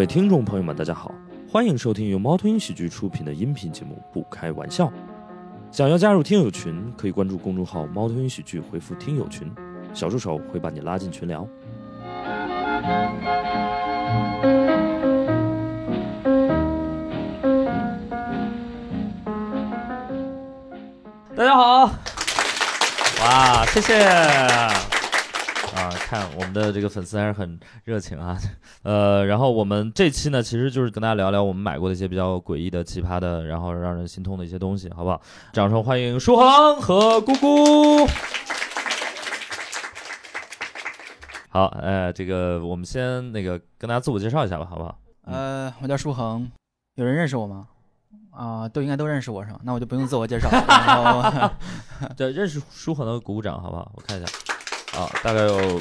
位听众朋友们，大家好，欢迎收听由猫头鹰喜剧出品的音频节目《不开玩笑》。想要加入听友群，可以关注公众号“猫头鹰喜剧”，回复“听友群”，小助手会把你拉进群聊。大家好，哇，谢谢啊！看我们的这个粉丝还是很热情啊，呃，然后我们这期呢，其实就是跟大家聊聊我们买过的一些比较诡异的、奇葩的，然后让人心痛的一些东西，好不好？掌声欢迎舒恒和姑姑。好，呃，这个我们先那个跟大家自我介绍一下吧，好不好？呃，我叫舒恒，有人认识我吗？啊，都应该都认识我是吧？那我就不用自我介绍。然后，对，认识舒恒的鼓鼓掌，好不好？我看一下，啊，大概有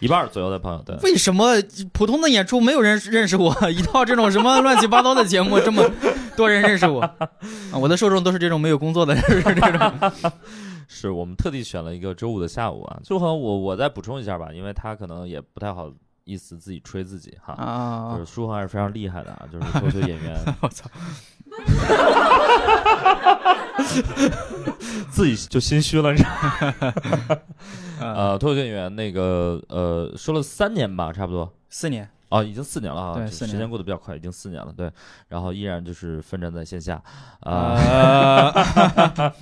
一半左右的朋友。对，为什么普通的演出没有人认识我？一到这种什么乱七八糟的节目，这么 多人认识我？啊，我的受众都是这种没有工作的，是这种。是我们特地选了一个周五的下午啊。舒恒，我我再补充一下吧，因为他可能也不太好意思自己吹自己哈。啊，就是舒恒还是非常厉害的啊，就是脱口秀演员。我操！自己就心虚了，你知道吗？呃，脱口秀演员那个呃，说了三年吧，差不多四年哦，已经四年了啊，对时间过得比较快，已经四年了，对，然后依然就是奋战在线下啊，啊，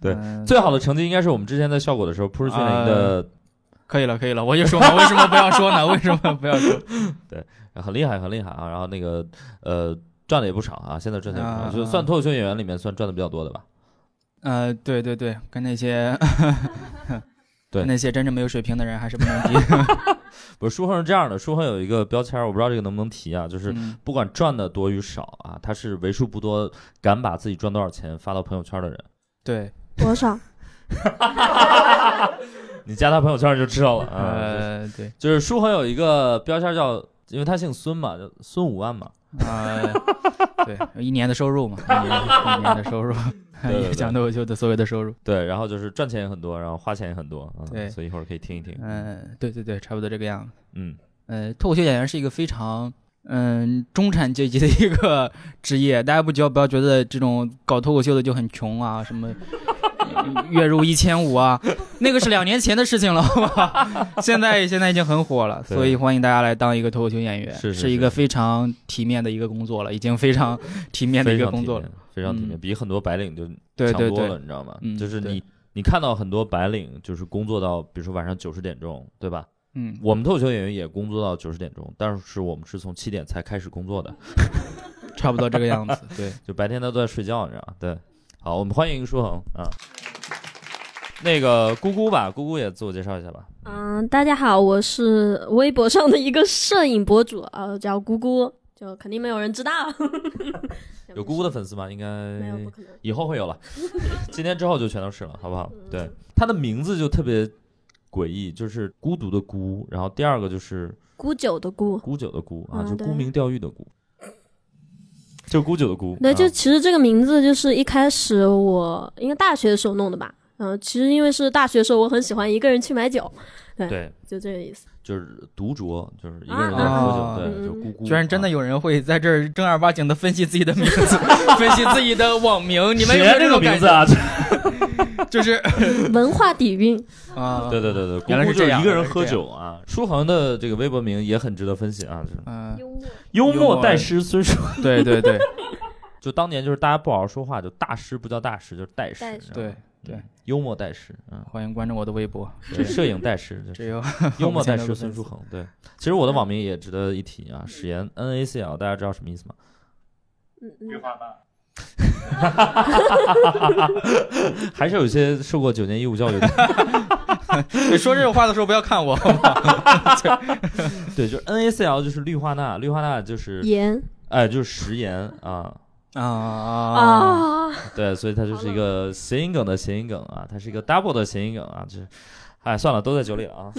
对嗯最好的成绩应该是我们之前在效果的时候，扑哧训练营的可以了，可以了，我就说嘛，为什么不要说呢？为什么不要说？对很厉害，很厉害啊，然后那个呃赚的也不少啊，现在赚的也不少，啊就算脱口秀演员里面算赚的比较多的吧。呃，对对对，跟那些 对那些真正没有水平的人还是不能比。不是舒恒是这样的，舒恒有一个标签，我不知道这个能不能提啊，就是嗯不管赚的多与少啊，他是为数不多敢把自己赚多少钱发到朋友圈的人。对，多少？你加他朋友圈就知道了啊。呃，对，就是舒恒有一个标签叫，因为他姓孙嘛，叫孙五万嘛。啊，对，一年的收入嘛，一 年一年的收入，讲脱口秀的所有的收入。对，然后就是赚钱也很多，然后花钱也很多啊。对所以一会儿可以听一听。嗯，对对对，差不多这个样子。嗯，呃，脱口秀演员是一个非常嗯中产阶级的一个 职业，大家不要不要觉得这种搞脱口秀的就很穷啊，什么呃月入一千五啊，那个是两年前的事情了，好吧？现在现在已经很火了，所以欢迎大家来当一个脱口秀演员，是是是一个非常体面的一个工作了，已经非常体面的一个工作了常体面。，非常体面，嗯比很多白领就强多了，对，你知道吗？嗯就是你你看到很多白领就是工作到，比如说晚上九十点钟，对吧？嗯，我们脱口秀演员也工作到九十点钟，但是我们是从七点才开始工作的，差不多这个样子。对，就白天他都在睡觉，你知道吗？对，好，我们欢迎舒恒啊。那个姑姑吧，姑姑也自我介绍一下吧。嗯，大家好，我是微博上的一个摄影博主，呃，叫姑姑，就肯定没有人知道。有姑姑的粉丝吗？应该没有，不可能。以后会有了，今天之后就全都是了，好不好？对，他的名字就特别诡异，就是孤独的孤，然后第二个就是孤酒的孤，孤酒的孤啊，就沽名钓誉的沽，就孤酒的孤。对，啊就其实这个名字就是一开始我应该大学的时候弄的吧。嗯、其实因为是大学的时候，我很喜欢一个人去买酒，对，就这个意思。就是独酌，就是一个人在啊喝酒，啊对，嗯就咕咕。居然真的有有人会在这儿正儿八经的分析自己的名字，分析自己的网名，你们有没有这个种？名字啊？就是 文化底蕴，啊，对对对对，原来是这样一个人喝酒啊。书恒的这个微博名也很值得分析啊，就是嗯，幽默。幽幽默默代师孙舒。对对对就当年就是大家不好好说话，就大师不叫大师，就是代师。对对嗯，幽默代师，嗯，欢迎关注我的微博，对摄影代师，就是。只有 幽默代5000多师孙书恒。对，其实我的网名也值得一提啊，史岩 N A C L，大家知道什么意思吗？嗯嗯，还是有一些受过九年义务教育的，你说这种话的时候不要看我，好不好？对，就是 N A C L 就是氯化钠，氯化钠就是盐哎就是食盐啊，啊啊，对，所以它就是一个谐音梗的谐音梗啊，它是一个 double 的谐音梗啊，就是，哎，算了，都在酒里了啊。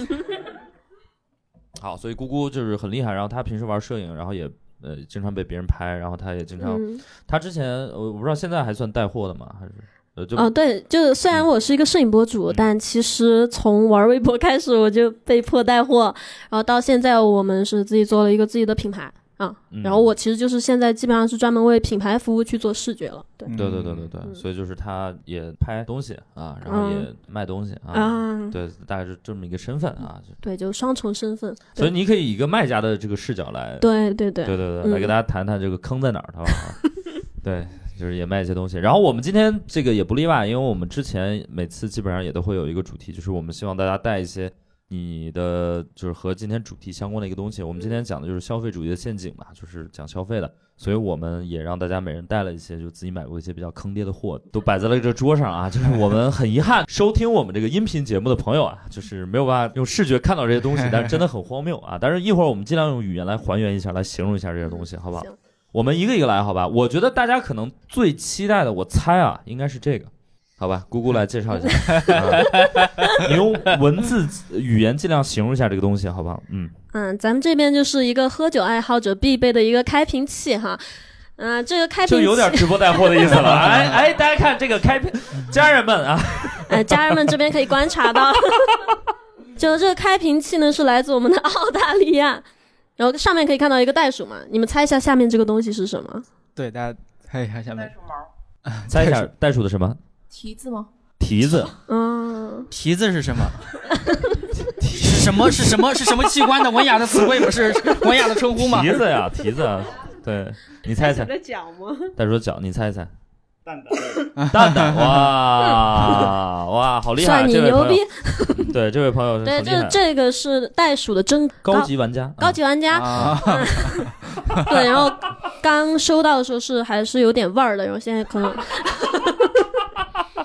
好，所以姑姑就是很厉害，然后她平时玩摄影，然后也呃经常被别人拍，然后她也经常，嗯，她之前我我不知道现在还算带货的吗？还是？呃就、哦，对，就虽然我是一个摄影博主，嗯。但其实从玩微博开始，我就被迫带货，然后到现在我们是自己做了一个自己的品牌，啊。嗯然后我其实就是现在基本上是专门为品牌服务去做视觉了，对。对对对对对，嗯所以就是他也拍东西啊，然后也卖东西啊，啊，对，大概是这么一个身份啊，就对，就双重身份。所以你可以以一个卖家的这个视角来，对对对对对对，嗯来给大家谈谈这个坑在哪儿，好不好？对，就是也卖一些东西。然后我们今天这个也不例外，因为我们之前每次基本上也都会有一个主题，就是我们希望大家带一些你的就是和今天主题相关的一个东西。我们今天讲的就是消费主义的陷阱嘛，就是讲消费的。所以我们也让大家每人带了一些，就自己买过一些比较坑爹的货，都摆在了这桌上啊。就是我们很遗憾，收听我们这个音频节目的朋友啊，就是没有办法用视觉看到这些东西，但是真的很荒谬啊。但是一会儿我们尽量用语言来还原一下，来形容一下这些东西，好不好？我们一个一个来，好吧？我觉得大家可能最期待的，我猜啊，应该是这个，好吧？姑姑来介绍一下，啊 你用文字语言尽量形容一下这个东西，好不好？嗯，嗯，咱们这边就是一个喝酒爱好者必备的一个开瓶器哈。嗯、这个开瓶器就有点直播带货的意思了。哎哎，大家看这个开瓶，家人们啊，呃，家人们这边可以观察到，就这个开瓶器呢是来自我们的澳大利亚，然后上面可以看到一个袋鼠嘛，你们猜一下下面这个东西是什么？对，大家猜一下下面袋鼠毛，猜一下袋鼠的什么？蹄子吗？蹄子。嗯，蹄子是什么？是什么？是什么？是什么器官的文雅的词汇不？是是文雅的称呼吗？蹄子呀，蹄子啊，对你猜一猜，的脚吗？袋鼠的脚，你猜一猜，蛋蛋，蛋蛋，哇哇，好厉害！算你牛逼！对，这位朋友对，很厉害，就是这个是袋鼠的真高级玩家，高级玩家，啊，对，然后刚收到的时候是还是有点味儿的，然后现在可能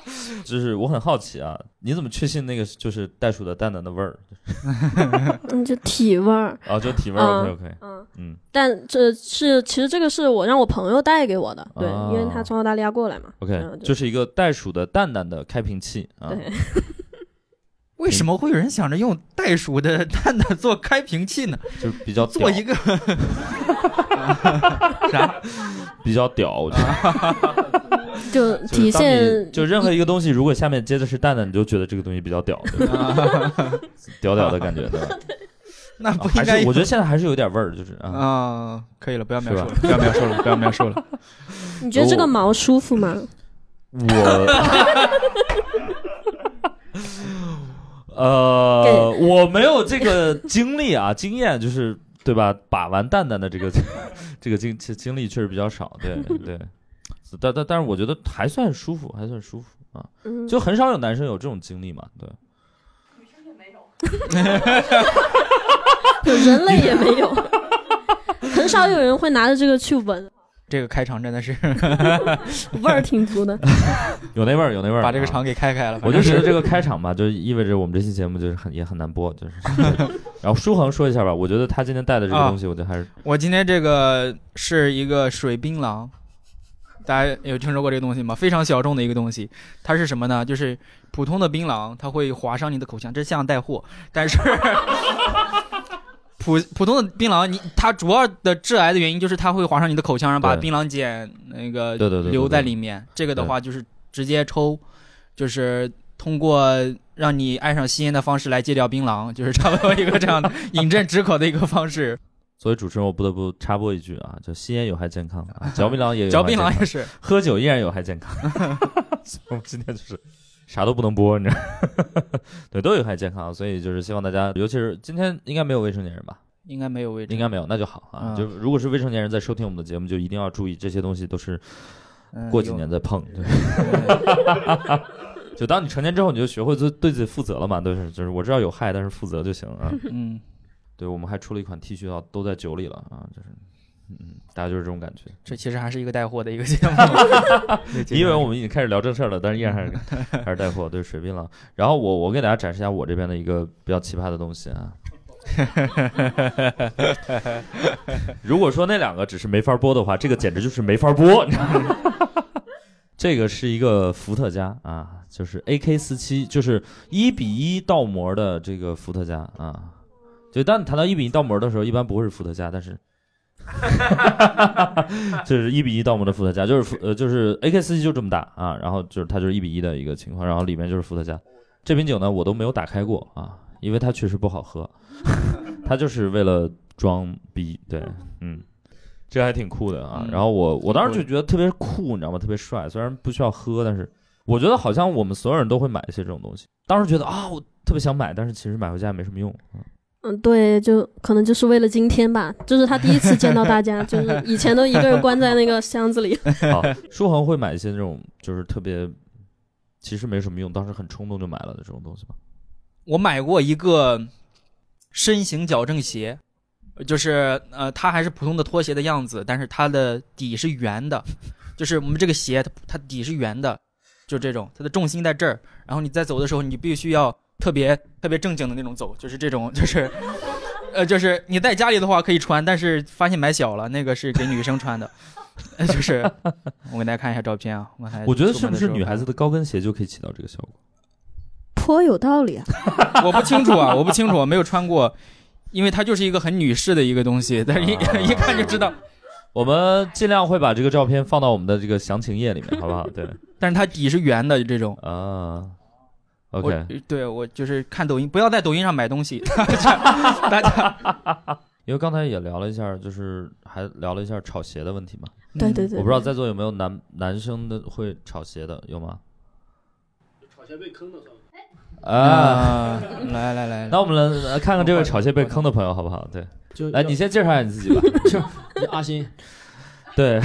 就是我很好奇啊，你怎么确信那个就是袋鼠的蛋蛋的味儿？嗯就体味儿，哦，就体味儿嗯，OK OK，嗯，嗯但这是其实这个是我让我朋友带给我的，对，哦因为他从澳大利亚过来嘛，，OK，就是一个袋鼠的蛋蛋的开瓶器啊。对，为什么会有人想着用袋鼠的 蛋蛋做开瓶器呢？就是比较，做一个 啥？比较屌，我觉得。就就是体现就任何一个东西，如果下面接的是蛋蛋，你就觉得这个东西比较屌，对吧屌屌的感觉，对吧？那不还应该是我觉得现在还是有点味儿，就是啊，啊？可以了，不要描述了，不要描述了，不要描述了。你觉得这个毛舒服吗？我。呃，我没有这个经历啊，经验就是对吧？把玩蛋蛋的这个 这个经经历确实比较少，对 对。但但但是我觉得还算舒服，还算舒服啊，嗯，就很少有男生有这种经历嘛，对。女生也没有 人类也没有，很少有人会拿着这个去闻，这个开场真的是 味儿挺足的。有那味儿，有那味儿。啊把这个场给开开了。我就觉得这个开场吧，就意味着我们这期节目就是很也很难播，就是。然后舒恒说一下吧，我觉得他今天带的这个啊东西，我觉得还是我今天这个是一个水槟榔，大家有听说过这个东西吗？非常小众的一个东西，它是什么呢？就是普通的槟榔，它会划伤你的口腔，这像带货，但是普普通的槟榔，你它主要的致癌的原因就是它会划伤你的口腔，然后把槟榔碱那个对对对对留在里面。这个的话就是直接抽，就是通过让你爱上吸烟的方式来戒掉槟榔，就是差不多一个这样的 饮鸩止渴的一个方式。作为主持人，我不得不插播一句啊，就吸烟有害健康啊，嚼槟榔也有 嚼槟榔也是。喝酒依然有害健康。所以我们今天就是啥都不能播，你知道？对，都有害健康，所以就是希望大家，尤其是今天应该没有未成年人吧？应该没有位置，应该没有，那就好啊。嗯就如果是未成年人在收听我们的节目，就一定要注意这些东西都是嗯过几年再碰。对，就当你成年之后，你就学会对对自己负责了嘛。对，是就是我知道有害，但是负责就行啊。嗯，对，我们还出了一款 T 恤啊，都在酒里了啊，就是。嗯，大家就是这种感觉。这其实还是一个带货的一个节目。你以为我们已经开始聊正事儿了，但是依然还是 还是带货，对水槟榔。然后我我给大家展示一下我这边的一个比较奇葩的东西啊。如果说那两个只是没法播的话，这个简直就是没法播。你知道吗这个是一个伏特加啊，就是 AK 四七，就是一比一倒模的这个伏特加啊。就当你谈到一比一倒模的时候，一般不会是伏特加，但是 就是一比一到我们的伏特加，就是伏呃就是 AK 四七就这么大啊，然后就是它就是一比一的一个情况，然后里面就是伏特加。这瓶酒呢，我都没有打开过啊，因为它确实不好喝，它就是为了装逼。对，嗯，这还挺酷的啊。嗯然后我我当时就觉得特别酷，你知道吗？特别帅，虽然不需要喝，但是我觉得好像我们所有人都会买一些这种东西。当时觉得啊，我特别想买，但是其实买回家也没什么用。嗯嗯，对，就可能就是为了今天吧，就是他第一次见到大家，就是以前都一个人关在那个箱子里。好，舒恒会买一些那种就是特别其实没什么用，当时很冲动就买了的这种东西吗？我买过一个身形矫正鞋，就是呃，它还是普通的拖鞋的样子，但是它的底是圆的，就是我们这个鞋它它底是圆的，就这种，它的重心在这儿，然后你在走的时候，你必须要特别特别正经的那种走，就是这种，就是。呃，就是你在家里的话可以穿，但是发现买小了，那个是给女生穿的。呃就是我给大家看一下照片啊，我还我觉得是不是女孩子的高跟鞋就可以起到这个效果？颇有道理啊！我不清楚啊，我不清楚，我没有穿过，因为它就是一个很女士的一个东西，但是一、啊一看就知道。我们尽量会把这个照片放到我们的这个详情页里面，好不好？对但是它底是圆的，就这种。啊我，OK。对我就是看抖音，不要在抖音上买东西，大家大家。因为刚才也聊了一下，就是还聊了一下炒鞋的问题嘛。对对对，我不知道在座有没有男男生的会炒鞋的，有吗？炒鞋被坑的时候，啊，啊，来来来，那我们来来看看这位炒鞋被坑的朋友好不好？对，就来，你先介绍一下你自己吧。就阿星，对，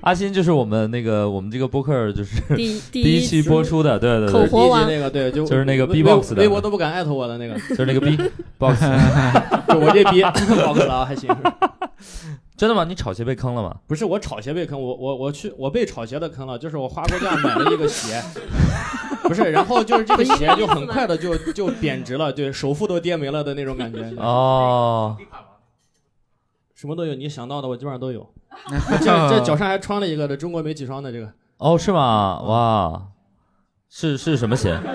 阿新就是我们那个我们这个播客就是第一 期播出的，对对对，口活王第一期那个对，就就是那个 B-box 的微博都不敢艾特我的那个，就是那个 B box，就我这逼爆坑了啊，还行。真的吗？你炒鞋被坑了吗？不是我炒鞋被坑，我我我去我被炒鞋的坑了，就是我花过价买了一个鞋，不是，然后就是这个鞋就很快的就就贬值了，对，首付都跌没了的那种感觉，哦，什么都有，你想到的我基本上都有。这这脚上还穿了一个的中国没几双的这个，哦，是吗？哇，是是什么鞋？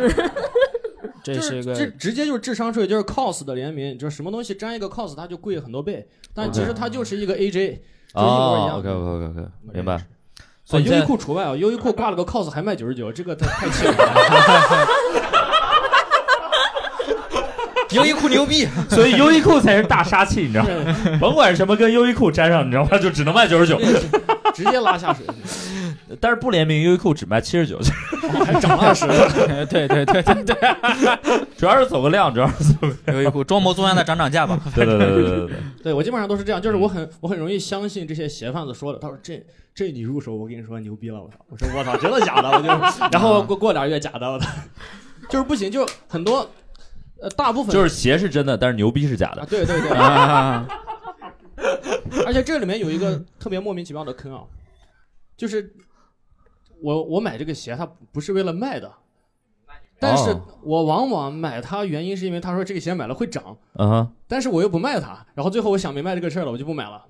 这是一个这直接就是智商税，就是 cos 的联名，就是什么东西沾一个 cos 它就贵很多倍，但其实它就是一个 AJ，就一模一哦样。，OK OK OK OK，明白。所以优衣库除外啊，优衣库挂了个 cos 还卖九十九，这个太太气人了。优衣库牛逼，所以优衣库才是大杀器，你知道吗？甭管什么跟优衣库沾上，你知道吗？就只能卖九十九。直接拉下水，但是不联名，优衣库只卖七十九，哦还涨了二十。对对对对对，主要是走个量，主要是走个。优衣库装模作样的涨涨价吧。对对对对对对对。对我基本上都是这样，就是我很我很容易相信这些鞋贩子说的。他说这这你入手，我跟你说牛逼了，我操！我说我操，真的假的？我就然后过过俩月假的，我操，就是不行，就很多呃大部分就是鞋是真的，但是牛逼是假啊的。对对对，啊，而且这里面有一个特别莫名其妙的坑啊，就是我我买这个鞋，它不是为了卖的，但是哦我往往买它原因是因为他说这个鞋买了会涨，嗯哼。但是我又不卖它，然后最后我想明白这个事儿了，我就不买了。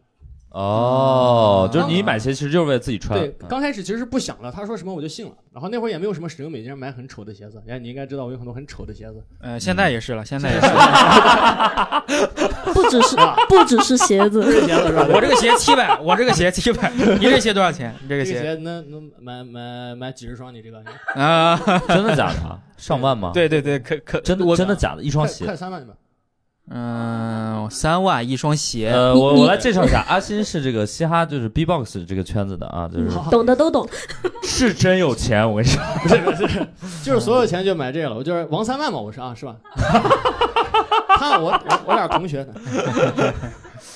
哦，就是你啊买鞋其实就是为了自己穿。对，嗯刚开始其实是不想的，他说什么我就信了，然后那会儿也没有什么使用美，经常买很丑的鞋子，哎，你应该知道我有很多很丑的鞋子，呃，现在也是了，现在也是了。不只是不只是鞋子，鞋子是吧？我这个鞋七百，我这个鞋七百，你这鞋多少钱？你这个鞋鞋能能买买买几十双，你这个啊？真的假的啊？上万吗？，对对对，可可真的我真的假的？一双鞋快。三万吧。嗯，三万一双鞋。呃，我我来介绍一下，阿新是这个嘻哈就是 B-box 这个圈子的啊，就是懂的都懂。是真有钱，我跟你说。不是不是，就是所有钱就买这个了，我就是王三万嘛，我是啊，是吧？他我我我俩同学呢，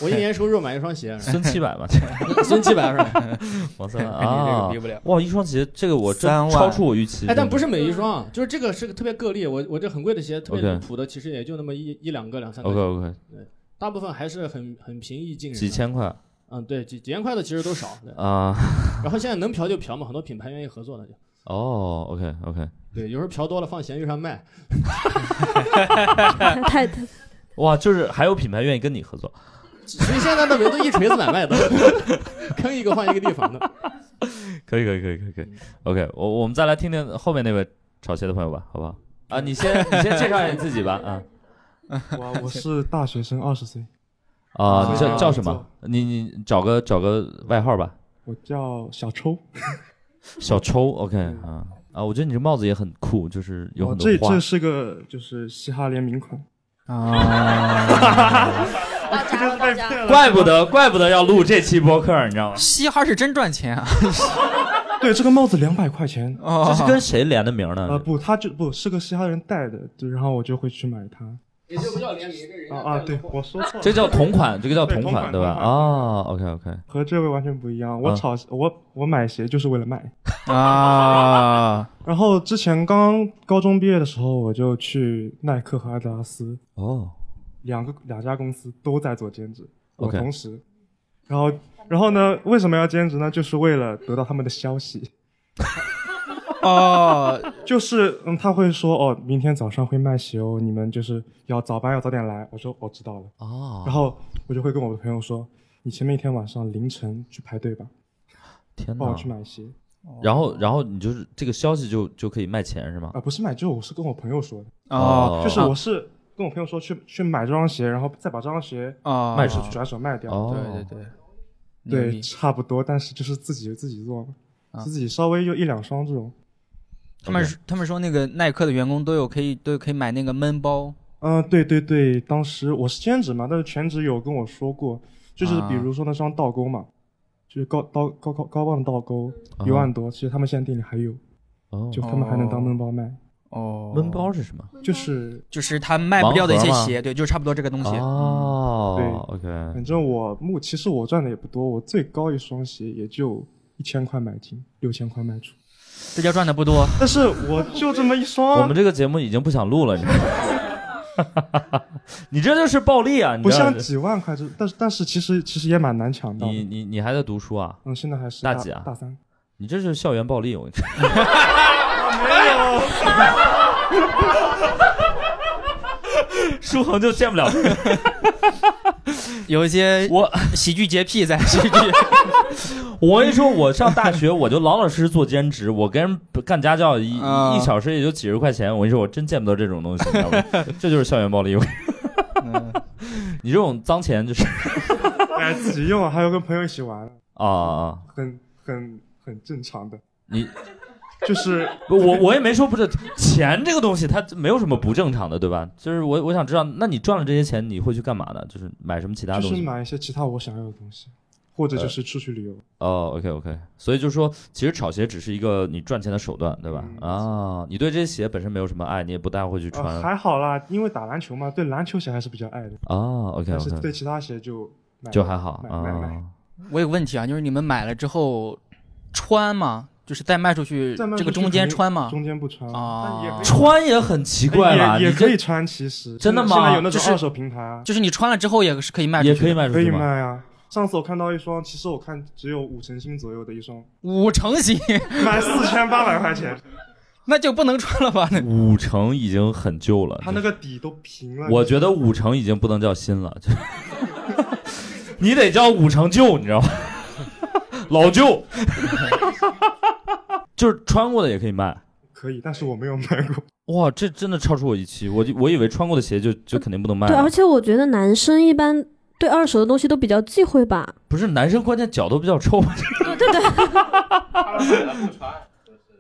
我一年收入买一双鞋，孙七百吧，孙七百是吧？王三万你这啊个比，不了。哇，一双鞋，这个我真超出我预期。哎，但不是是每一双，就是这个是个特别个例，我我这很贵的鞋，特别谱的，其实也就那么一一两个两三个 OK OK，大部分还是很很平易近人的，几千块嗯，对，几几千块的其实都少，对。啊。然后现在能嫖就嫖嘛，很多品牌愿意合作的就，哦，OK OK，对，有时候嫖多了放闲鱼上卖，太太哇，就是还有品牌愿意跟你合作。所以现在的都一锤子买卖的，坑一个换一个地方的。可以可以可以可以可以。OK，我我们再来听听后面那位炒鞋的朋友吧，好不好？啊，你先你先介绍一下你自己吧，啊我我是大学生，二十岁，啊，你叫啊叫什么？你你找个找个外号吧，我叫小抽。小抽。OK 啊啊，我觉得你这帽子也很酷，就是有哦很多花这这。是个就是嘻哈联名款，啊，到家了，到家了。怪不得，怪不得要录这期播客，你知道吗？嘻哈是真赚钱啊！对，这个帽子两百块钱。啊这是跟谁联的名呢？呃，不，他就不是个嘻哈人戴的，就然后我就会去买它。也就不叫联名，这人啊啊，对，我说错了，这叫同款，这个叫同款，对同款对吧？啊，OK OK，和这位完全不一样。我嗯炒我我买鞋就是为了卖。啊，然后之前刚高中毕业的时候，我就去耐克和阿迪达斯哦，两个两家公司都在做兼职，我 OK 同时。然后然后呢，为什么要兼职呢？就是为了得到他们的消息。哦，就是嗯，他会说哦，明天早上会卖鞋哦，你们就是要早班要早点来。我说我知道了，哦，然后我就会跟我的朋友说，你前面一天晚上凌晨去排队吧，天哪。帮我！去买鞋。然后，然后你就是这个消息就就可以卖钱是吗？啊、？不是卖，就我是跟我朋友说的，哦，就是我是跟我朋友说去去买这双鞋，然后再把这双鞋啊，卖出去转手卖掉。哦，对对对，对，差不多，但是就是自己自己做嘛，啊。自己稍微就一两双这种。他们他们说那个耐克的员工都有可以都有可以买那个闷包，嗯、对对对，当时我是兼职嘛，但是全职有跟我说过，就是啊。比如说那双倒钩嘛，就是高高高高高帮的倒钩啊。一万多，其实他们现在店里还有，哦，就他们还能当闷包卖，哦，闷包是什么？就是就是他卖不掉的一些鞋，对，就差不多这个东西。哦对，OK，反正我目其实我赚的也不多，我最高一双鞋也就一千块买进，六千块卖出，这叫赚的不多。但是我就这么一双，我们这个节目已经不想录了，你知道吗？你这就是暴利啊！你不像几万块，这但是但是其实其实也蛮难抢到你。你你还在读书啊？嗯，现在还是大大几啊大三。你这是校园暴力，我跟你说。舒 恒就见不了有一些我。喜剧洁癖在喜剧。我跟你说，我上大学我就老老实实做兼职，我跟人干家教一、啊一小时也就几十块钱。我跟你说，我真见不得这种东西，你知道吗？这就是校园暴力。嗯你这种脏钱就是 哎，自己用，还有跟朋友一起玩，啊啊，很很很正常的。你就是我我也没说不是钱这个东西，它没有什么不正常的，对吧？就是我我想知道，那你赚了这些钱，你会去干嘛呢？就是买什么其他就是东西？买一些其他我想要的东西，或者就是出去旅游。哦，OK OK，所以就是说，其实炒鞋只是一个你赚钱的手段，对吧？嗯啊，你对这些鞋本身没有什么爱，你也不大会去穿呃，还好啦，因为打篮球嘛，对篮球鞋还是比较爱的，哦。OK 但是 OK，对其他鞋就买就还好买买买。啊。我有个问题啊，就是你们买了之后穿吗？就是再卖出去这个中间穿吗？中间不穿啊穿也很奇怪吧？也可以穿，其实真的吗现在有那就是种二手平台啊，就是你穿了之后也是可以卖出也可以去的，可以卖出去吗？卖啊。上次我看到一双，其实我看只有五成新左右的一双，五成新，卖四千八百块钱，那就不能穿了吧？那五成已经很旧了，它那个底都平了。我觉得五成已经不能叫新了，就 你得叫五成旧，你知道吗？老旧，就是穿过的也可以卖。可以，但是我没有买过。哇，这真的超出我预期，我就我以为穿过的鞋就就肯定不能卖对，而且我觉得男生一般对二手的东西都比较忌讳吧。不是男生，关键脚都比较臭。对对对，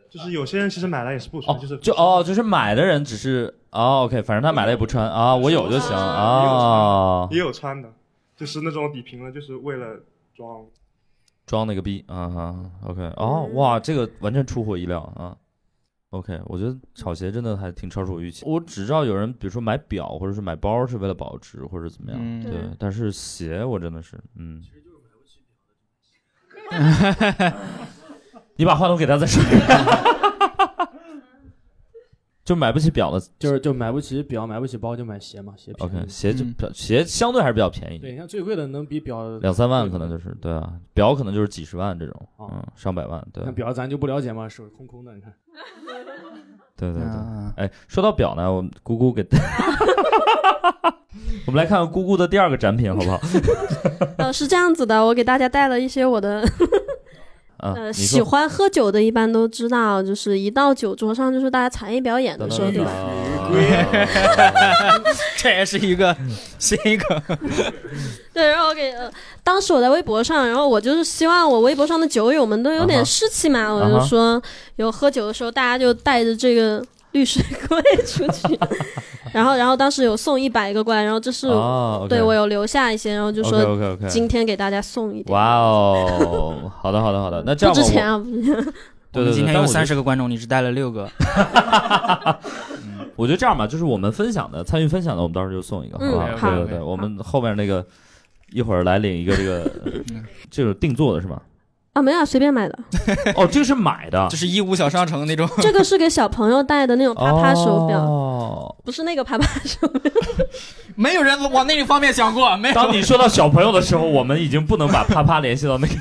就是有些人其实买了也是不哦穿，就是，就哦，就是买的人只是哦，OK，反正他买了也不穿啊，我有就行啊，也有穿的，就是那种底平了，就是为了装。装那个逼啊哈，OK，哦，哇，这个完全出乎意料啊。OK，我觉得炒鞋真的还挺超出我预期。我只知道有人，比如说买表或者是买包是为了保值或者怎么样，嗯对。但是鞋我真的是，嗯。你把话筒给他再说。就买不起表的就是就买不起表，买不起包，就买鞋嘛，鞋便宜。，OK，鞋就嗯表鞋相对还是比较便宜，对，你看最贵的能比表两三万可能就是对啊，表可能就是几十万这种，哦嗯，上百万，对那表咱就不了解嘛，手空空的，你看。对 对对。啊哎，说到表呢，我们姑姑给，我们来看看姑姑的第二个展品好不好？呃，是这样子的，我给大家带了一些我的啊，呃，喜欢喝酒的，一般都知道，就是一到酒桌上，就是大家才艺表演的时候，对吧？这也是一个新一个，对，然后我给、呃、当时我在微博上，然后我就是希望我微博上的酒友们都有点士气嘛，我就说有喝酒的时候，大家就带着这个绿水龟出去，然后然后当时有送一百个过来，然后这是、对我有留下一些，然后就说 OK OK，今天给大家送一点。哇哦，好的好的好的，那这样吧，不值钱啊，不值钱。对对对，们今天有三十个观众，你只带了六个。我觉得这样吧，就是我们分享的参与分享的，我们到时候就送一个，嗯好不？好对对对，我们后面那个一会儿来领一个这个 这个定做的是吗？啊，没有啊，随便买的。哦，这个是买的就，是义乌小商城那种。这个是给小朋友戴的那种啪啪手表，哦，不是那个啪啪手表。没有人往那个方面想过，没有。当你说到小朋友的时候，我们已经不能把啪啪联系到那个。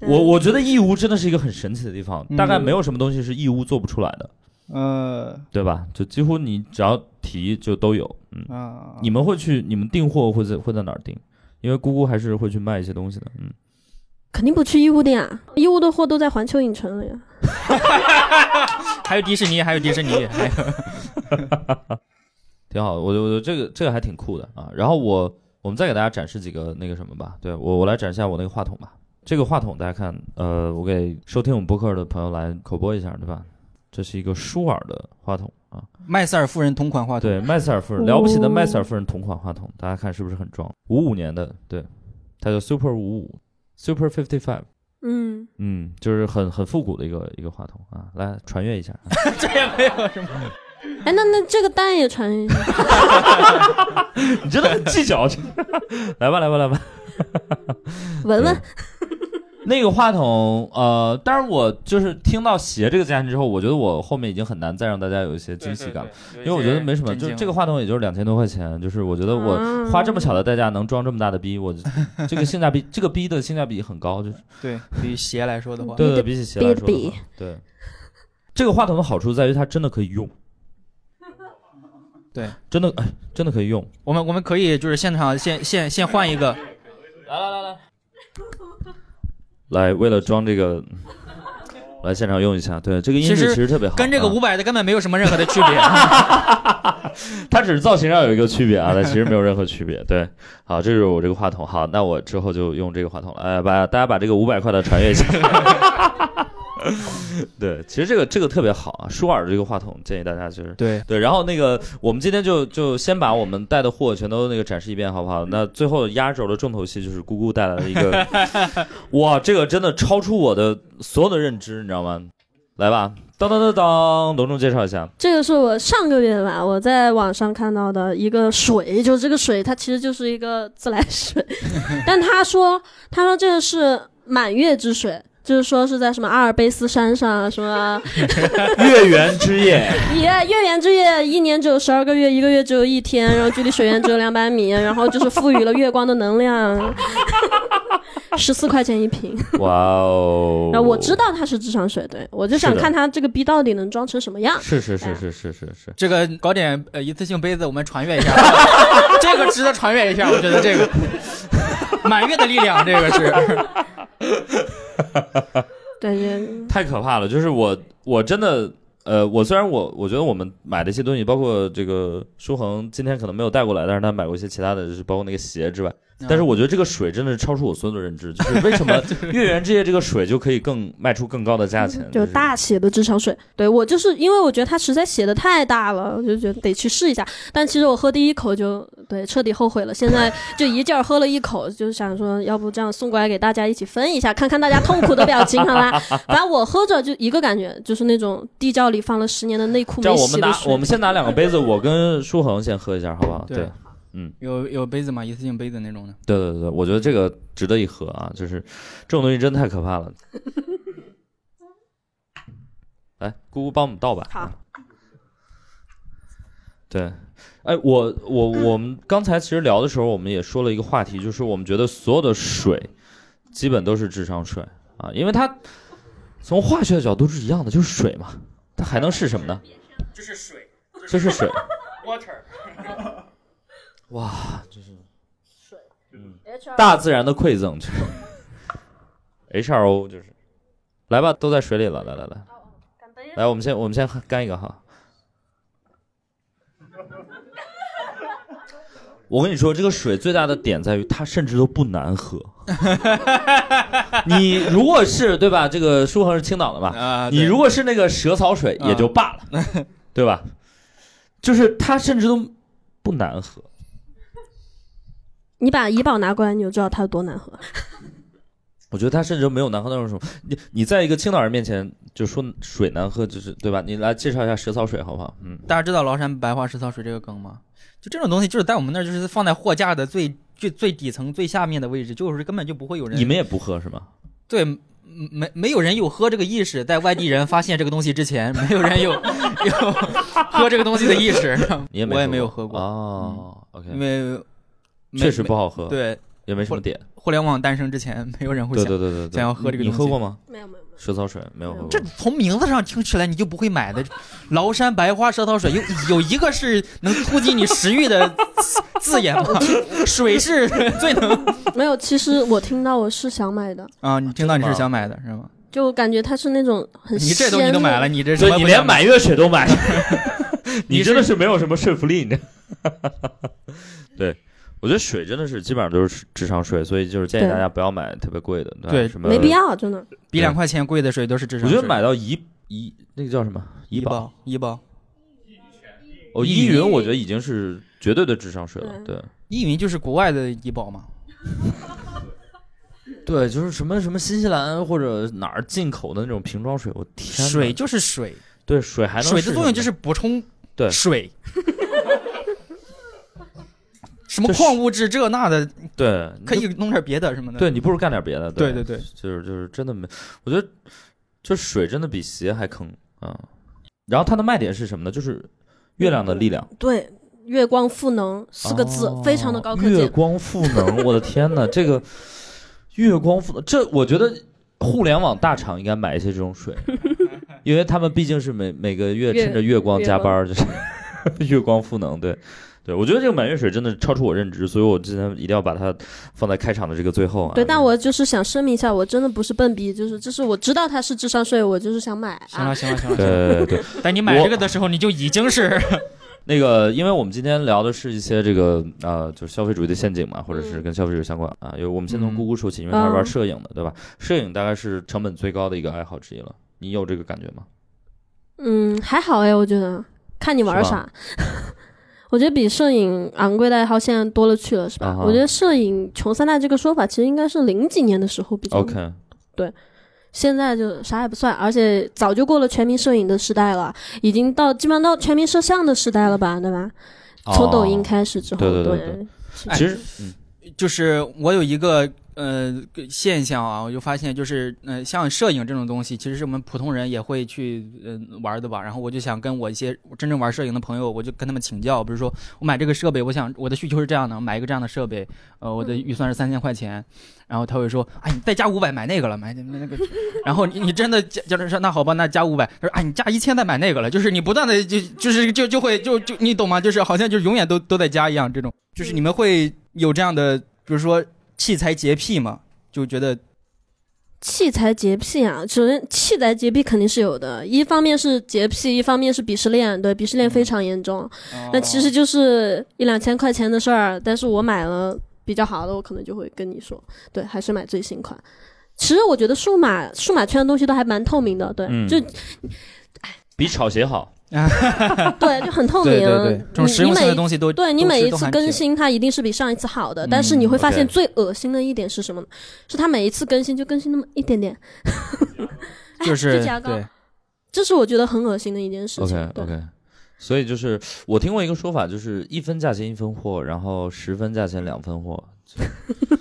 我我觉得义乌真的是一个很神奇的地方，嗯大概没有什么东西是义乌做不出来的，呃对吧？就几乎你只要提就都有。嗯，啊，你们会去，你们订货会在会在哪儿订？因为姑姑还是会去卖一些东西的。嗯，肯定不去义乌店啊，义乌的货都在环球影城了呀。还有迪士尼，还有迪士尼，还有 挺好的，我我觉得这个这个还挺酷的啊。然后我我们再给大家展示几个那个什么吧，对我我来展示一下我那个话筒吧。这个话筒大家看，呃，我给收听我们播客的朋友来口播一下，对吧？这是一个舒尔的话筒啊，麦瑟尔夫人同款话筒。对，麦瑟尔夫人了不起的麦瑟尔夫人同款话筒，大家看是不是很壮？五五年的，对，它叫 Super 五五，Super Fifty Five，嗯，嗯，就是很很复古的一个一个话筒啊，来传阅一下。这也没有什么。哎，那那这个单也传一下。你真的很计较，来吧来吧来吧。闻闻。那个话筒，呃，但是我就是听到鞋这个价钱之后，我觉得我后面已经很难再让大家有一些惊喜感了，因为我觉得没什么，就这个话筒也就是两千多块钱，就是我觉得我啊。花这么小的代价能装这么大的逼，我 这个性价比，这个逼的性价比很高，就是。对，对于鞋来说的话，对对，比起鞋来说的话，对。这个话筒的好处在于它真的可以用，对，真的哎，真的可以用。我们我们可以就是现场现现现换一个，来来来来，来，为了装这个，来现场用一下。对，这个音质其实特别好，跟这个啊五百的根本没有什么任何的区别。它只是造型上有一个区别啊，但其实没有任何区别。对，好，这是我这个话筒。好，那我之后就用这个话筒了。哎，把大家把这个五百块的传阅一下。对，其实这个这个特别好啊，舒尔的这个话筒建议大家就是对，对。然后那个我们今天就就先把我们带的货全都那个展示一遍，好不好？那最后压轴的重头戏就是姑姑带来的一个，哇，这个真的超出我的所有的认知，你知道吗？来吧，当当当当，隆重介绍一下。这个是我上个月吧，我在网上看到的一个水，就是这个水它其实就是一个自来水，但他说他说这个是满月之水。就是说是在什么阿尔卑斯山上啊，什么 月圆之夜，也月圆之夜，一年只有十二个月，一个月只有一天，然后距离水源只有两百米，然后就是赋予了月光的能量，十四块钱一瓶。哇哦！然后我知道它是智商水，对我就想看它这个逼到底能装成什么样。是是是是是是是，这个搞点呃一次性杯子，我们传阅一下，这个值得传阅一下，我觉得这个满月的力量，这个是。对 对，太可怕了！就是我我真的呃，我虽然我我觉得我们买的一些东西，包括这个舒恒今天可能没有带过来，但是他买过一些其他的，就是包括那个鞋之外。但是我觉得这个水真的是超出我所有的认知，就是 为什么 月圆之夜这个水就可以更卖出更高的价钱？就大写的智商税。对我就是因为我觉得它实在写的太大了，我就觉得得去试一下。但其实我喝第一口就对彻底后悔了，现在就一劲儿喝了一口，就想说要不这样送过来给大家一起分一下，看看大家痛苦的表情，好吧？反正我喝着就一个感觉，就是那种地窖里放了十年的内裤这样我们拿没洗的水。我们先拿两个杯子，我跟舒恒先喝一下，好不好？对对有有杯子吗？一次性杯子那种的。对对对，我觉得这个值得一喝啊！就是这种东西真的太可怕了。来，姑姑帮我们倒吧。好。对，哎，我我我们刚才其实聊的时候，我们也说了一个话题，就是我们觉得所有的水基本都是智商税啊，因为它从化学的角度是一样的，就是水嘛，它还能是什么呢？这是水这是水。，water。哇，这是水，嗯大自然的馈赠，就是 H R O，就是来吧，都在水里了，来来来，来，我们先我们先干一个哈。我跟你说，这个水最大的点在于它甚至都不难喝。你如果是对吧？这个舒恒是青岛的吧？啊，你如果是那个蛇草水也就罢了，对吧？就是它甚至都不难喝。你把怡宝拿过来，你就知道它有多难喝。我觉得它甚至没有难喝那种，你你在一个青岛人面前就说水难喝，就是对吧？你来介绍一下蛇草水好不好？嗯，大家知道崂山白花蛇草水这个梗吗？就这种东西，就是在我们那儿就是放在货架的最最最底层最下面的位置，就是根本就不会有人。你们也不喝是吗？对，嗯没没有人有喝这个意识，在外地人发现这个东西之前，没有人有有 喝这个东西的意识。你也没我也没有喝过哦。OK，因为没确实不好喝，，对也没什么点。互联网诞生之前，没有人会对想。对对对对，想要喝这个东西你喝过吗？没有没有没有，蛇草水没有喝过。这从名字上听起来你就不会买的，崂山白花蛇草水有有一个是能突击你食欲的字字眼吗？水是 最能没有。其实我听到我是想买的，啊！你听到你是想买的是吗？就感觉它是那种很你这东西都买了，你这所以你连满月水都买了，你你真的是没有什么说服力，你知道。对，我觉得水真的是基本上都是智商税，所以就是建议大家不要买特别贵的，吧对什么没必。要，真的。比两块钱贵的水都是智商税。我觉得买到怡怡那个叫什么怡宝医保医保哦依云，我觉得已经是绝对的智商税了。对对依云就是国外的怡宝嘛，对，就是什么什么新西兰或者哪儿进口的那种瓶装水，我天哪，水就是水，对水还能水的作用就是补充对水。什么矿物质这那的，对可以弄点别的什么的。对你不如干点别的。对对对，就是就是真的没，我觉得这水真的比鞋还坑啊。然后它的卖点是什么呢？就是月亮的力量，对，月光赋能四个字、哦非常的高科技。月光赋能，我的天呐，这个月光赋能，这我觉得互联网大厂应该买一些这种水，因为他们毕竟是每每个月月趁着月光月光加班儿，就是 月光赋能，对。对，我觉得这个满月水真的超出我认知，所以我今天一定要把它放在开场的这个最后啊。对，但我就是想声明一下，我真的不是笨逼，就是就是我知道它是智商税，我就是想买啊行了。行了行了，行了对对对，但你买这个的时候，你就已经是 那个，因为我们今天聊的是一些这个呃，就是消费主义的陷阱嘛，或者是嗯跟消费者相关啊。因为我们先从嗯姑姑说起，因为她是玩嗯摄影的，对吧？摄影大概是成本最高的一个爱好之一了。你有这个感觉吗？嗯，还好哎，我觉得看你玩啥。我觉得比摄影昂贵的爱好现在多了去了，是吧我觉得摄影穷三代这个说法其实应该是零几年的时候比较 OK，现在就啥也不算，而且早就过了全民摄影的时代了，已经到基本上到全民摄像的时代了吧，对吧？从抖音哦开始之后，对对对对对哎其实嗯就是我有一个呃现象啊，我就发现就是呃像摄影这种东西，其实是我们普通人也会去呃玩的吧。然后我就想跟我一些真正玩摄影的朋友，我就跟他们请教，比如说我买这个设备，我想我的需求是这样的，买一个这样的设备，呃，我的预算是三千块钱。然后他会说，哎，你再加五百买那个了，买那那个。然后你你真的加加说那好吧，那加五百。他说，哎，你加一千再买那个了，就是你不断的就就是就就会就就你懂吗？就是好像就永远都都在加一样，这种就是你们会有这样的，比如说器材洁癖嘛？就觉得器材洁癖啊，首先器材洁癖肯定是有的，一方面是洁癖，一方面是鄙视链，对，鄙视链非常严重。那其实就是一两千块钱的事儿，但是我买了比较好的，我可能就会跟你说，对，还是买最新款。其实我觉得数码数码圈的东西都还蛮透明的，对，嗯就比炒鞋好。对，就很透明。对对对，这种你实用性你每的东西都对你每一次更新，它一定是比上一次好的，嗯但是你会发现最恶心的一点是什么呢？是它每一次更新就更新那么一点点，哎就是对，这是我觉得很恶心的一件事情。OK 对 OK，所以就是我听过一个说法，就是一分价钱一分货，然后十分价钱两分货，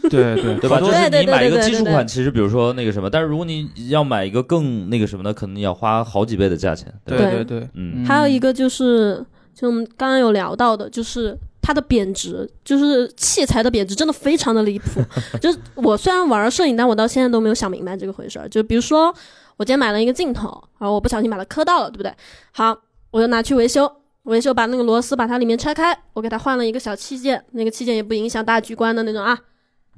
对对对吧？就对对是你买一个基础款，其实比如说那个什么，但是如果你要买一个更那个什么的，可能你要花好几倍的价钱。对对对对，嗯还有一个就是，就我们刚刚有聊到的，就是它的贬值，就是器材的贬值，真的非常的离谱。就是我虽然玩摄影，但我到现在都没有想明白这个回事儿。就比如说，我今天买了一个镜头，然后我不小心把它磕到了，对不对？好，我就拿去维修。维修把那个螺丝把它里面拆开，我给它换了一个小器件，那个器件也不影响大局观的那种啊。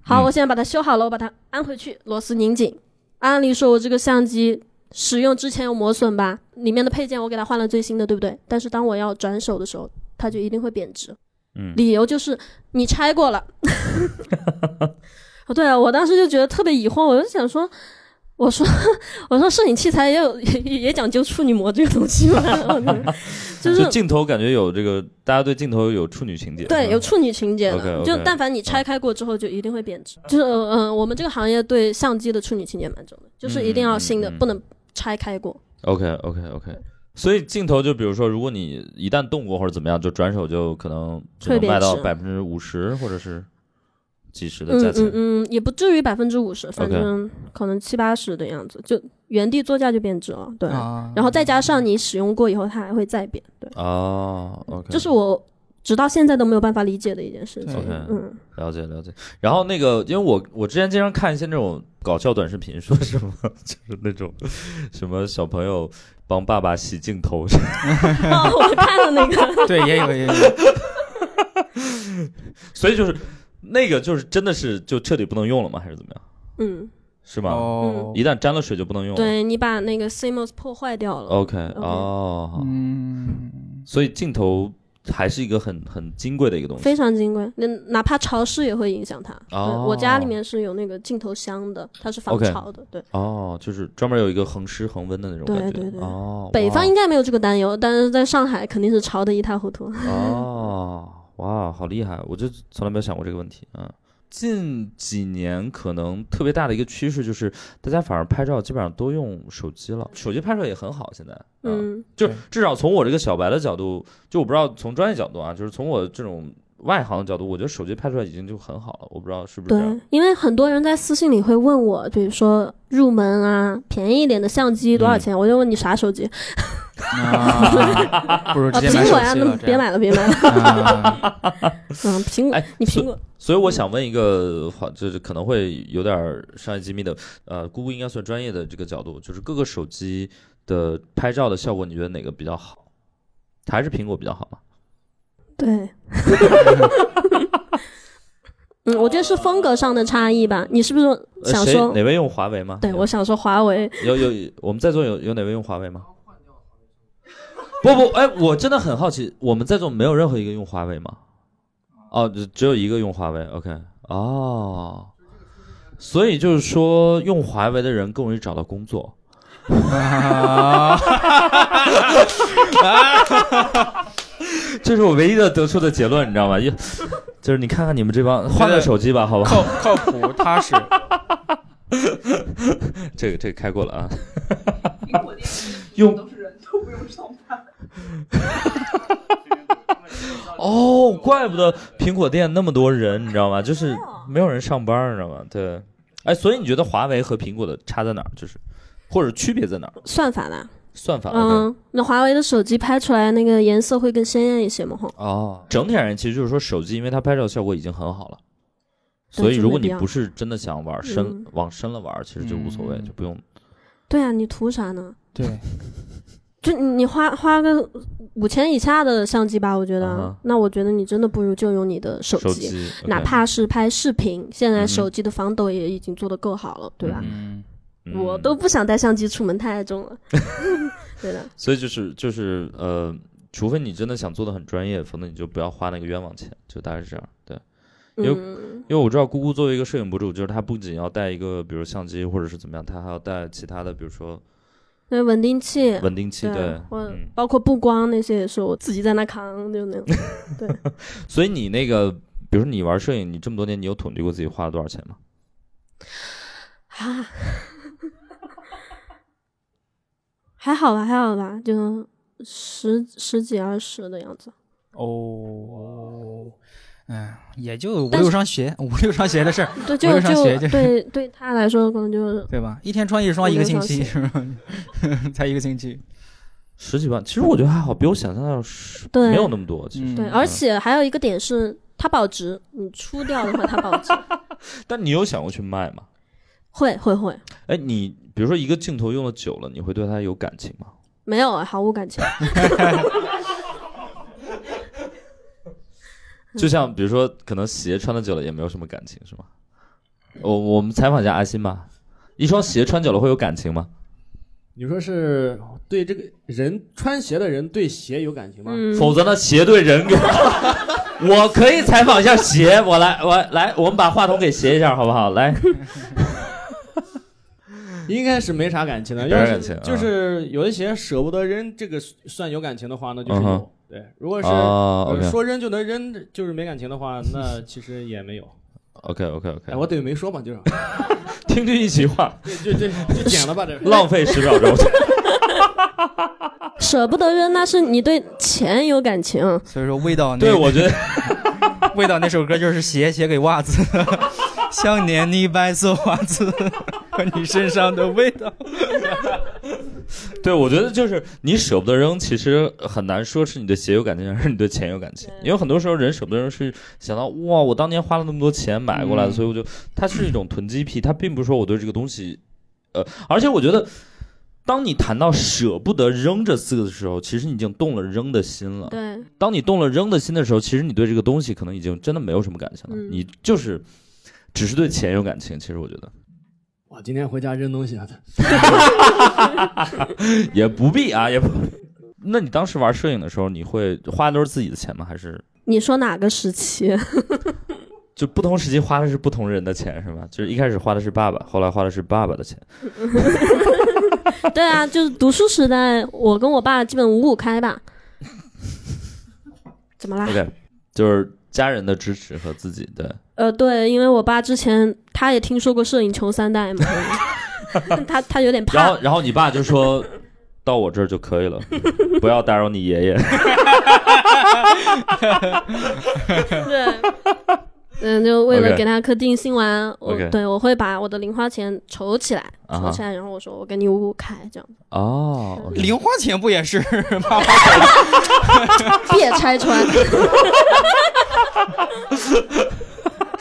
好，嗯我现在把它修好了，我把它安回去，螺丝拧紧。按理说，我这个相机使用之前有磨损吧，里面的配件我给它换了最新的，对不对？但是当我要转手的时候，它就一定会贬值，嗯，理由就是你拆过了。哦，对啊，我当时就觉得特别疑惑，我就想说，我说我说摄影器材也有也也讲究处女膜这个东西嘛，就 就是就镜头感觉有这个，大家对镜头有处女情节。对，有处女情节的就但凡你拆开过之后，就一定会贬值。就是嗯、呃我们这个行业对相机的处女情节蛮重的，就是一定要新的，嗯嗯嗯不能拆开过。OK OK OK，所以镜头就比如说，如果你一旦动过或者怎么样，就转手就可能只能卖到值百分之五十或者是几十的嗯价钱。嗯嗯，也不至于百分之五十，反正可能七八十的样子，就原地作价就贬值了。对，啊，然后再加上你使用过以后，它还会再贬。对，哦，OK，这是我直到现在都没有办法理解的一件事情。OK 嗯，了解了解。然后那个，因为我我之前经常看一些那种搞笑短视频，说什么 就是那种什么小朋友帮爸爸洗镜头，哦，我看了那个，对，也有也有，所以就是那个就是真的是就彻底不能用了吗？还是怎么样？嗯，是吗？哦，一旦沾了水就不能用了。对你把那个 CMOS 破坏掉了。OK，哦，嗯，所以镜头还是一个很很金贵的一个东西。非常金贵，那哪怕潮湿也会影响它。哦对我家里面是有那个镜头箱的，它是防 OK 潮的。对，哦，就是专门有一个恒湿恒温的那种感觉。对对对哦，北方应该没有这个担忧，但是在上海肯定是潮的一塌糊涂。哦，哇，好厉害！我就从来没有想过这个问题。啊，近几年可能特别大的一个趋势就是，大家反而拍照基本上都用手机了，手机拍摄也很好。现在，嗯，嗯，就至少从我这个小白的角度，就我不知道从专业角度啊，就是从我这种外行的角度，我觉得手机拍出来已经就很好了。我不知道是不是对。，因为很多人在私信里会问我，比如说入门啊，便宜一点的相机多少钱？我就问你啥手机？啊，不如啊，直接买苹果呀，那别买了，别买了。啊，嗯，苹果哎，你苹果所以我想问一个话，就是可能会有点儿商业机密的，呃，姑姑应该算专业的这个角度，就是各个手机的拍照的效果，你觉得哪个比较好？还是苹果比较好吗？对。嗯，我觉得是风格上的差异吧。你是不是想说？哪位用华为吗？对，我想说华为。有有，我们在座有有哪位用华为吗？不不，哎，我真的很好奇，我们在座没有任何一个用华为吗？哦，只只有一个用华为，OK，哦，所以就是说，用华为的人更容易找到工作。啊 这是我唯一的得出的结论，你知道吗？就就是你看看你们这帮换个手机吧，好吧？靠靠谱踏实，这个这个开过了啊。苹果店用都是人，都不用上班。哦，怪不得苹果店那么多人，你知道吗？就是没有人上班，你知道吗？对。哎，所以你觉得华为和苹果的差在哪儿？就是或者区别在哪儿？算法啦，算法。嗯，那华为的手机拍出来那个颜色会更鲜艳一些嘛？吼，哦，整体而言，其实就是说手机，因为它拍照效果已经很好了，所以如果你不是真的想玩深、嗯往深了玩，其实就无所谓，嗯就不用。对啊，你图啥呢？对，就你你花花个五千以下的相机吧，我觉得，那我觉得你真的不如就用你的手手机，哪怕是拍视频，现在手机的防抖也已经做得够好了，对吧？嗯，嗯我都不想带相机出门，太重了。对的，所以就是就是呃，除非你真的想做的很专业，否则你就不要花那个冤枉钱，就大概是这样。对，有嗯，因为我知道姑姑作为一个摄影博主，就是她不仅要带一个比如相机或者是怎么样，她还要带其他的，比如说那稳定器，稳定器，对，或嗯。包括布光那些也是我自己在那扛，就那种。所以你那个，比如说你玩摄影，你这么多年，你有统计过自己花了多少钱吗？啊，还好吧，还好吧，就十十几二十的样子。哦，嗯，也就五六双鞋，五六双鞋的事儿，对，就就就对对他来说，可能就是 对吧？一天穿一双，一个星期是吧？才一个星期，十几万，其实我觉得还好，比我想象的要是对没有那么多。其实，嗯对，而且还有一个点是，它保值，你出掉的话它保值，但你有想过去卖吗？会会会，哎，你比如说一个镜头用的久了，你会对它有感情吗？没有啊，毫无感情。就像比如说，可能鞋穿的久了也没有什么感情，是吗？我我们采访一下阿新吧，一双鞋穿久了会有感情吗？你说是对这个人穿鞋的人对鞋有感情吗？嗯，否则呢，鞋对人有。我可以采访一下鞋，我来，我来，我们把话筒给斜一下，好不好？来，应该是没啥感情的，要是感情啊。就是有一些舍不得扔，这个算有感情的话，那就是有。对，如果是、说扔就能扔，就是没感情的话，那其实也没有。OK OK OK，哎，我等于没说嘛，就是，听君一席话，对，就就就剪了吧，这。浪费十秒钟。舍不得扔，那是你对钱有感情。所以说味道那对，我觉得。味道那首歌就是写写给袜子的，想念你白色袜子和你身上的味道。对，我觉得就是你舍不得扔，其实很难说是你的鞋有感情，还是你对钱有感情。因为很多时候人舍不得扔，是想到哇，我当年花了那么多钱买过来的，嗯所以我就它是一种囤积癖，它并不是说我对这个东西，呃，而且我觉得。当你谈到舍不得扔这四个的时候，其实你已经动了扔的心了。对，当你动了扔的心的时候，其实你对这个东西可能已经真的没有什么感情了，嗯你就是只是对钱有感情。其实我觉得哇，今天回家扔东西啊，也不必啊，也不。那你当时玩摄影的时候，你会花的都是自己的钱吗？还是你说哪个时期？就不同时期花的是不同人的钱是吗？就是一开始花的是爸爸，后来花的是爸爸的钱。对啊，就是读书时代，我跟我爸基本五五开吧。怎么啦？OK，就是家人的支持和自己的。呃，对，因为我爸之前他也听说过摄影穷三代嘛，他他有点怕然后，。然后你爸就说。到我这儿就可以了，不要打扰你爷爷。对，嗯，就为了给他颗定心丸，我对我会把我的零花钱筹起来，筹起来，然后我说我给你五五开，这样哦，OK 零花钱不也是 爸爸别拆穿。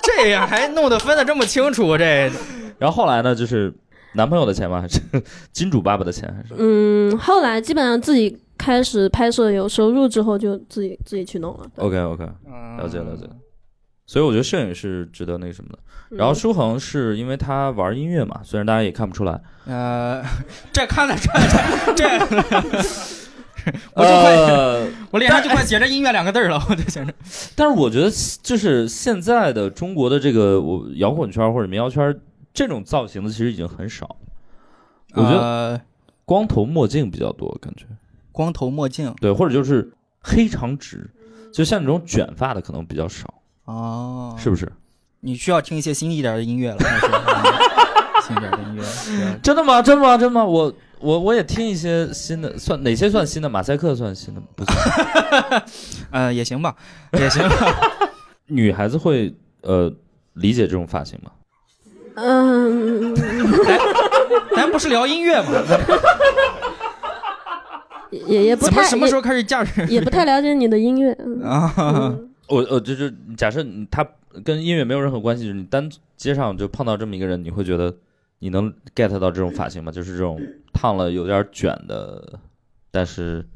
这样还弄得分得这么清楚？这然后后来呢，就是男朋友的钱吗？还是金主爸爸的钱？还是嗯，后来基本上自己开始拍摄有收入之后，就自己自己去弄了。对 OK OK，了解了解。所以我觉得摄影是值得那个什么的。嗯。然后舒恒是因为他玩音乐嘛，虽然大家也看不出来，呃，这看得出来，这我就快，呃，我脸上就快写着“音乐”两个字儿了，我就想着。但是我觉得就是现在的中国的这个我摇滚圈或者民谣圈这种造型的其实已经很少，我觉得呃光头墨镜比较多，感觉。光头墨镜。对，或者就是黑长直，就像这种卷发的可能比较少，哦，是不是？你需要听一些新一点的音乐了，开始嗯 新一点的音乐。真的吗？真的吗？真的吗？我我我也听一些新的，算哪些算新的？马赛克算新的吗？不算。呃，也行吧，也行吧。女孩子会呃理解这种发型吗？嗯，咱不是聊音乐吗？也也不怎么太什么时候开始嫁人也也不太了解你的音乐。嗯啊？我呃，就是假设你他跟音乐没有任何关系，就是你单街上就碰到这么一个人，你会觉得你能 get 到这种发型吗？就是这种烫了有点卷的，但是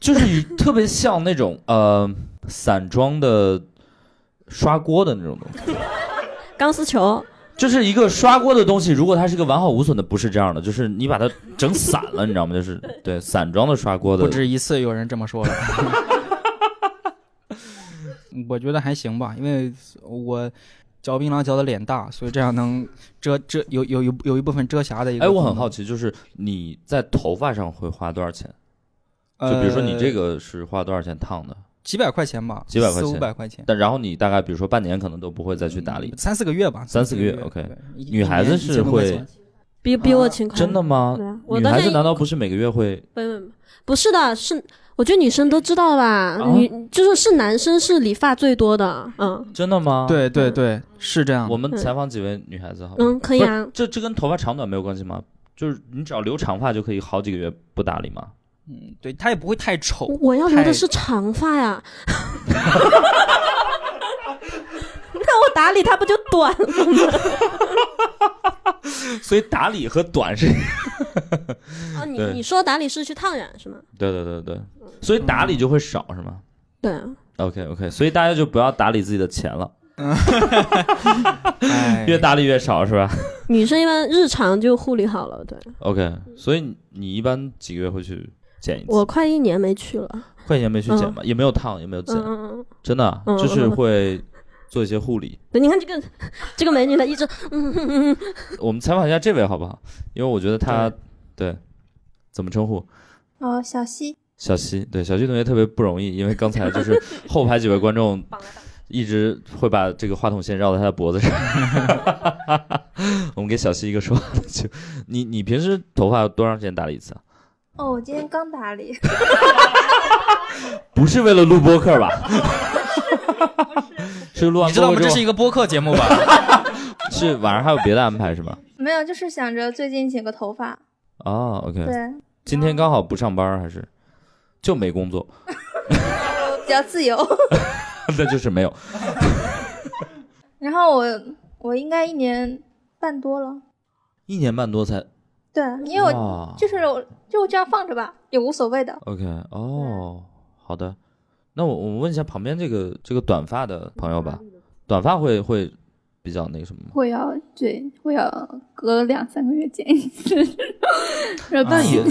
就是以特别像那种呃散装的刷锅的那种东西。钢丝球，就是一个刷锅的东西，如果它是一个完好无损的，不是这样的，就是你把它整散了，你知道吗？就是对散装的刷锅的不，止一次有人这么说了。我觉得还行吧，因为我嚼槟榔嚼的脸大，所以这样能遮遮有有有有一部分遮瑕的一个。哎，我很好，奇，就是你在头发上会花多少钱？就呃比如说你这个是花多少钱烫的？几百块钱吧，几百块钱四五百块钱，但然后你大概比如说半年可能都不会再去打理嗯。三四个月吧，三四个月 OK 女孩子是一年1000多块会比比我勤快。真的吗对啊，我女孩子难道不是每个月会？不不不是的，是我觉得女生都知道吧？啊女就是是男生是理发最多的，嗯真的吗？，对对对，是这样。我们采访几位女孩子好？嗯，可以啊。这这跟头发长短没有关系吗？就是你只要留长发就可以好几个月不打理吗？嗯，对，他也不会太丑。我我要留的是长发呀。那 我打理它不就短了吗？所以打理和短是，啊，你 你说打理是去烫染是吗？对对对对，所以打理就会少是吗对啊，？OK OK，所以大家就不要打理自己的钱了，哎，越打理越少是吧女生一般日常就护理好了。对？OK，所以你一般几个月会去剪一次？我快一年没去了。快一年没去剪吧，也没有烫，也没有剪，嗯真的就是嗯会做一些护理。对，你看这个这个美女呢，一直 我们采访一下这位好不好？因为我觉得她对怎么称呼？哦，小西，小西，对小西同学特别不容易，因为刚才就是 后排几位观众一直会把这个话筒线绕在他的脖子上。我们给小西一个说话的机会。你你平时头发多长时间打理一次啊？哦，我今天刚打理，不是为了录播客吧？是录完你知道吗？这是一个播客节目吧？是晚上还有别的安排是吧？没有，就是想着最近剪个头发。哦，OK，对，今天刚好不上班还是就没工作？比较自由。那就是没有。然后我我应该一年半多了。一年半多才对，因为我就是我就这样放着吧，也无所谓的。OK 哦，好的。那我我问一下旁边这个这个短发的朋友吧，短发会会比较那个什么吗？会要对，会要隔两三个月剪一次，然后那也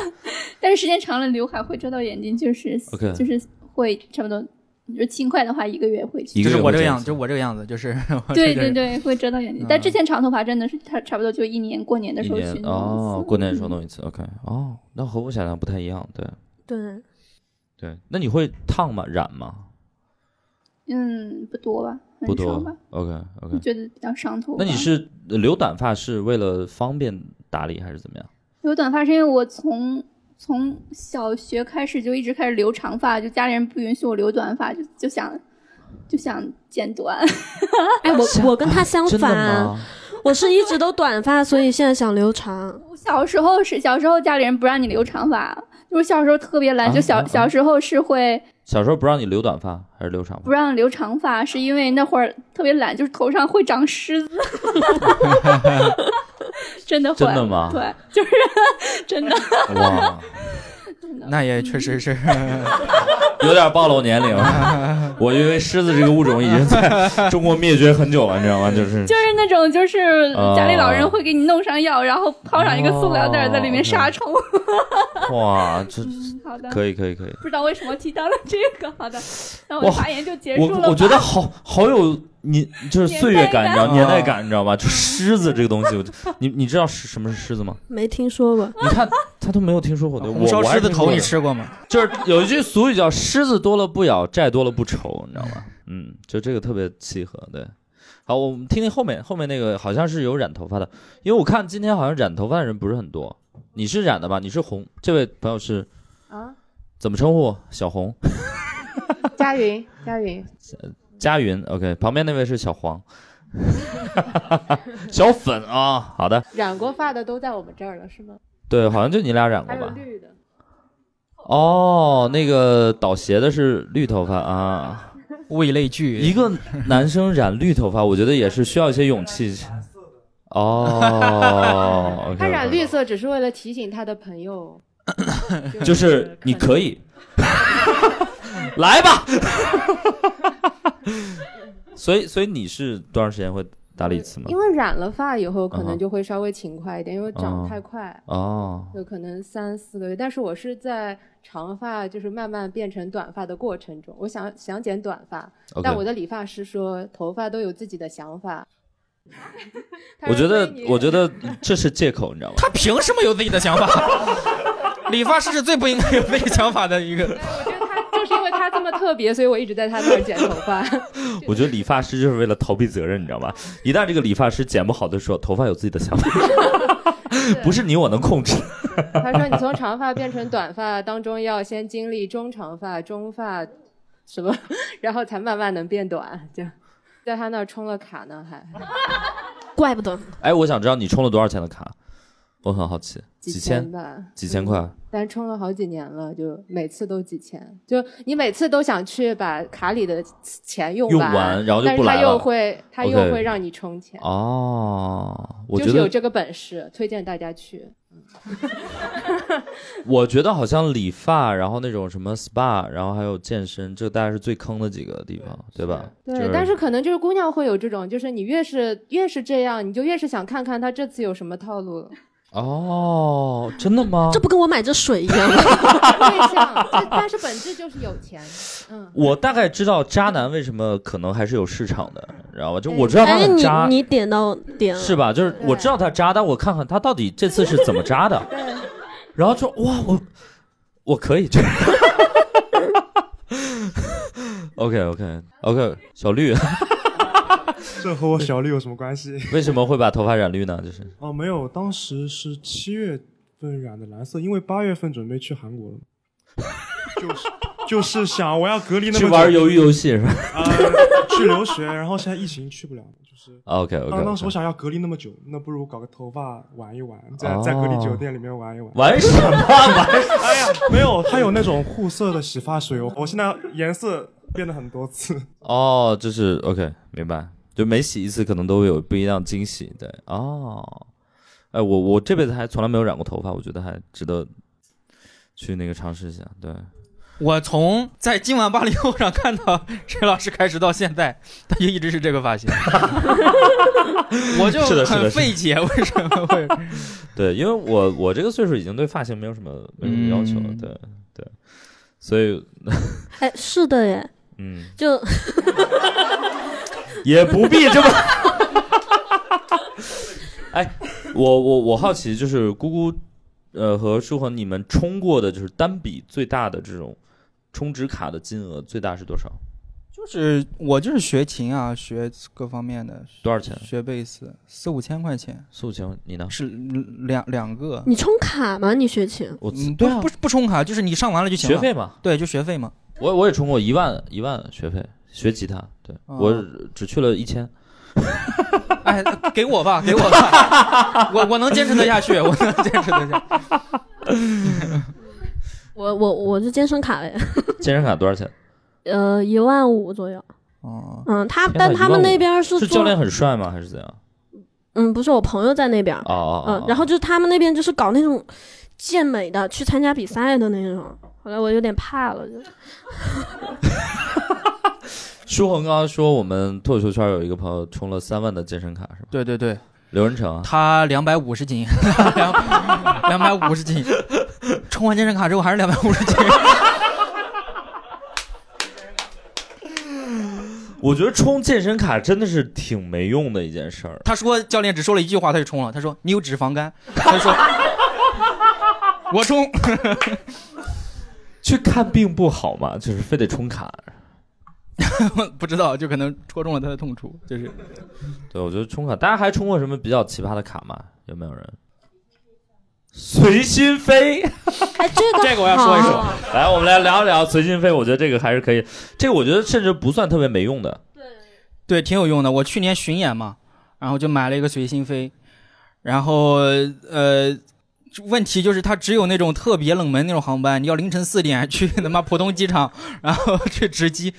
但是时间长了，刘海会遮到眼睛，就是 OK 就是会差不多，你说轻快的话，一个月会去。就是我这个样子，就是 我这个样子，就是对对对，会遮到眼睛。嗯但之前长头发真的是，差差不多就一年过年的时候去弄哦，一次过年的时候弄一次。OK 哦，那和我想象不太一样。对对，对，那你会烫吗？染吗？嗯，不多吧，不多少吧，。OK OK，。觉得比较伤头发。那你是呃留短发是为了方便打理还是怎么样？留短发是因为我从从小学开始就一直开始留长发，就家里人不允许我留短发，就就想就想剪短。哎，我我跟他相 真的反，吗？我是一直都短发，所以现在想留长。我小时候是小时候家里人不让你留长发，就是小时候特别懒，啊就小、啊啊小时候是会小时候不让你留短发还是留长发不？让留长发，是因为那会儿特别懒，就是头上会长虱子。真的会？真的吗对，就是 真的。哇，那也确实是，有点暴露年龄。我因为狮子这个物种已经在 中国灭绝很久了，你知道吗？就是就是那种，就是哦家里老人会给你弄上药，然后泡上一个塑料袋在里面杀虫。哇，这嗯，好的。可以可以可以。不知道为什么提到了这个，好的，那我的发言就结束了。我我觉得好好有你就是岁月感，你知道年代感年代感，你知道吧？就狮子这个东西，我你你知道是什么是狮子吗？没听说过，你看他都没有听说过的，我烧狮子头你吃过吗？就是有一句俗语叫“狮子多了不咬，债多了不愁”，你知道吗？嗯，就这个特别契合。对，好，我们听听后面后面那个好像是有染头发的，因为我看今天好像染头发的人不是很多。你是染的吧？你是红，这位朋友是啊，怎么称呼？小红，佳云，佳云，佳云，OK，旁边那位是小黄，小粉啊、好的，染过发的都在我们这儿了，是吗？对，好像就你俩染过还有吧？绿的，哦，那个倒鞋的是绿头发啊。物以类聚，一个男生染绿头发，我觉得也是需要一些勇气。哦 他染绿色只是为了提醒他的朋友，就是你可以 来吧。所以，所以你是多长时间会打理一次吗因？为染了发以后可能就会稍微勤快一点，因为长哦得太快。哦，有可能三四个月，但是我是在长发就是慢慢变成短发的过程中，我想想剪短发但我的理发师说头发都有自己的想法。我觉得我觉得这是借口，你知道吗？他凭什么有自己的想法？理发师是最不应该有自己想法的一个。是因为他这么特别，所以我一直在他那儿剪头发。我觉得理发师就是为了逃避责任，你知道吗？一旦这个理发师剪不好的时候，头发有自己的想法，不是你我能控制。他说你从长发变成短发当中要先经历中长发、中发什么，然后才慢慢能变短。这样，在他那儿充了卡呢，还怪不得。哎，我想知道你充了多少钱的卡？我很好奇，几千吧，几千块。但是充了好几年了，就每次都几千，就你每次都想去把卡里的钱用用完然后就但是他又会他又会让你充钱，哦，我觉得，就是有这个本事，推荐大家去。我觉得好像理发，然后那种什么 SPA，然后还有健身，这大概是最坑的几个地方，对吧？对，就但是可能就是姑娘会有这种，就是你越是越是这样，你就越是想看看她这次有什么套路了。哦，真的吗？这不跟我买这水一样吗？对象，这但是本质就是有钱。嗯，我大概知道渣男为什么可能还是有市场的，知道吧？就我知道他渣，你点到点了，是吧？就是我知道他渣，但我看看他到底这次是怎么渣的，然后就哇，我我可以这样。OK OK OK，小绿 这和我小绿有什么关系？为什么会把头发染绿呢？就是哦，没有，当时是七月份染的蓝色，因为八月份准备去韩国了，就是就是想我要隔离那么久去玩鱿鱼游戏是吧啊、去留学，然后现在疫情去不了，就是。？OK OK，当当时我想要隔离那么久，那不如搞个头发玩一玩，在哦在隔离酒店里面玩一玩。玩什么玩？哎呀，没有，它有那种护色的洗发水，我我现在颜色变了很多次。哦，就是 OK，明白。就每洗一次，可能都会有不一样惊喜。对，哦，哎，我我这辈子还从来没有染过头发，我觉得还值得去那个尝试一下。对，我从在今晚八零后上看到陈老师开始到现在，他就一直是这个发型，我就是的是的是的很费解，为什么会？对，因为我我这个岁数已经对发型没有什么没有什么要求了。嗯对对，所以哎，是的耶，嗯，就 也不必这么。哎，我我我好奇，就是姑姑，呃，和舒恒，你们充过的就是单笔最大的这种充值卡的金额最大是多少？就是我就是学琴啊，学各方面的，多少钱？学贝斯四五千块钱，四五千，你呢？是两两个。你充卡吗？你学琴？我嗯，对啊不不不充卡，就是你上完了就行了。学费嘛，对，就学费嘛。我我也充过一万一万学费学吉他，对、哦我只去了一千。哎，给我吧，给我吧，我我能坚持得下去，我能坚持得下。我我我是健身卡嘞，健身卡多少钱？呃，一万五左右。哦，嗯，他但他们那边是是教练很帅吗？还是怎样？嗯，不是我朋友在那边，哦哦哦嗯，然后就是他们那边就是搞那种健美的，去参加比赛的那种。后来我有点怕了，就舒恒刚刚说我们脱口秀圈有一个朋友充了三万的健身卡是吧？对对对，刘仁成啊，他两百五十斤，两 两百五十斤，充完健身卡之后还是两百五十斤。我觉得充健身卡真的是挺没用的一件事儿。他说教练只说了一句话他就充了，他说你有脂肪肝，他说 我充。去看病不好吗？就是非得充卡。不知道，就可能戳中了他的痛处，就是 对，我觉得充卡，大家还充过什么比较奇葩的卡吗？有没有人？随心飞，哎，这个 这个我要说一说。来，我们来聊一聊随心飞。我觉得这个还是可以，这个我觉得甚至不算特别没用的。对，挺有用的。我去年巡演嘛，然后就买了一个随心飞，然后呃，问题就是它只有那种特别冷门那种航班，你要凌晨四点去他妈浦东机场，然后去值机，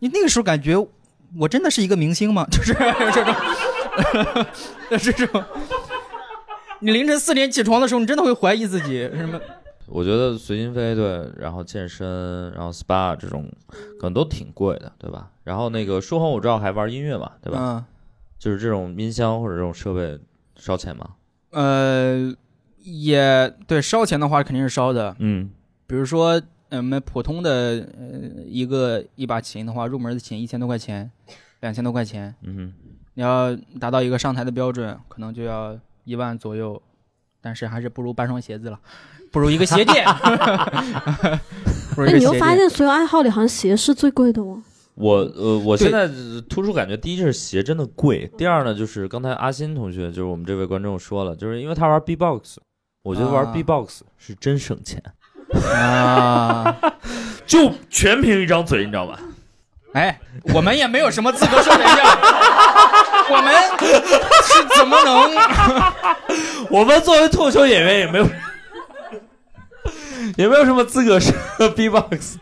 你那个时候感觉我真的是一个明星吗？就是这种，这种。你凌晨四点起床的时候，你真的会怀疑自己什么？我觉得随心飞对，然后健身，然后 SPA 这种可能都挺贵的，对吧？然后那个舒恒我知道还玩音乐嘛，对吧？嗯就是这种音箱或者这种设备烧钱吗？呃，也对，烧钱的话肯定是烧的。嗯，比如说，呃我们普通的呃一个一把琴的话，入门的琴一千多块钱，两千多块钱。嗯哼，你要达到一个上台的标准，可能就要一万左右，但是还是不如半双鞋子了，不如一个鞋垫。哎。你又发现所有爱好里好像鞋是最贵的哦。我呃，我现在突出感觉，第一是鞋真的贵，第二呢就是刚才阿新同学，就是我们这位观众说了，就是因为他玩 B-box，我觉得玩啊 B-box 是真省钱，啊，就全凭一张嘴，你知道吧？哎，我们也没有什么资格说人家，我们是怎么能？我们作为脱口秀演员也没有，也没有什么资格说 B-box。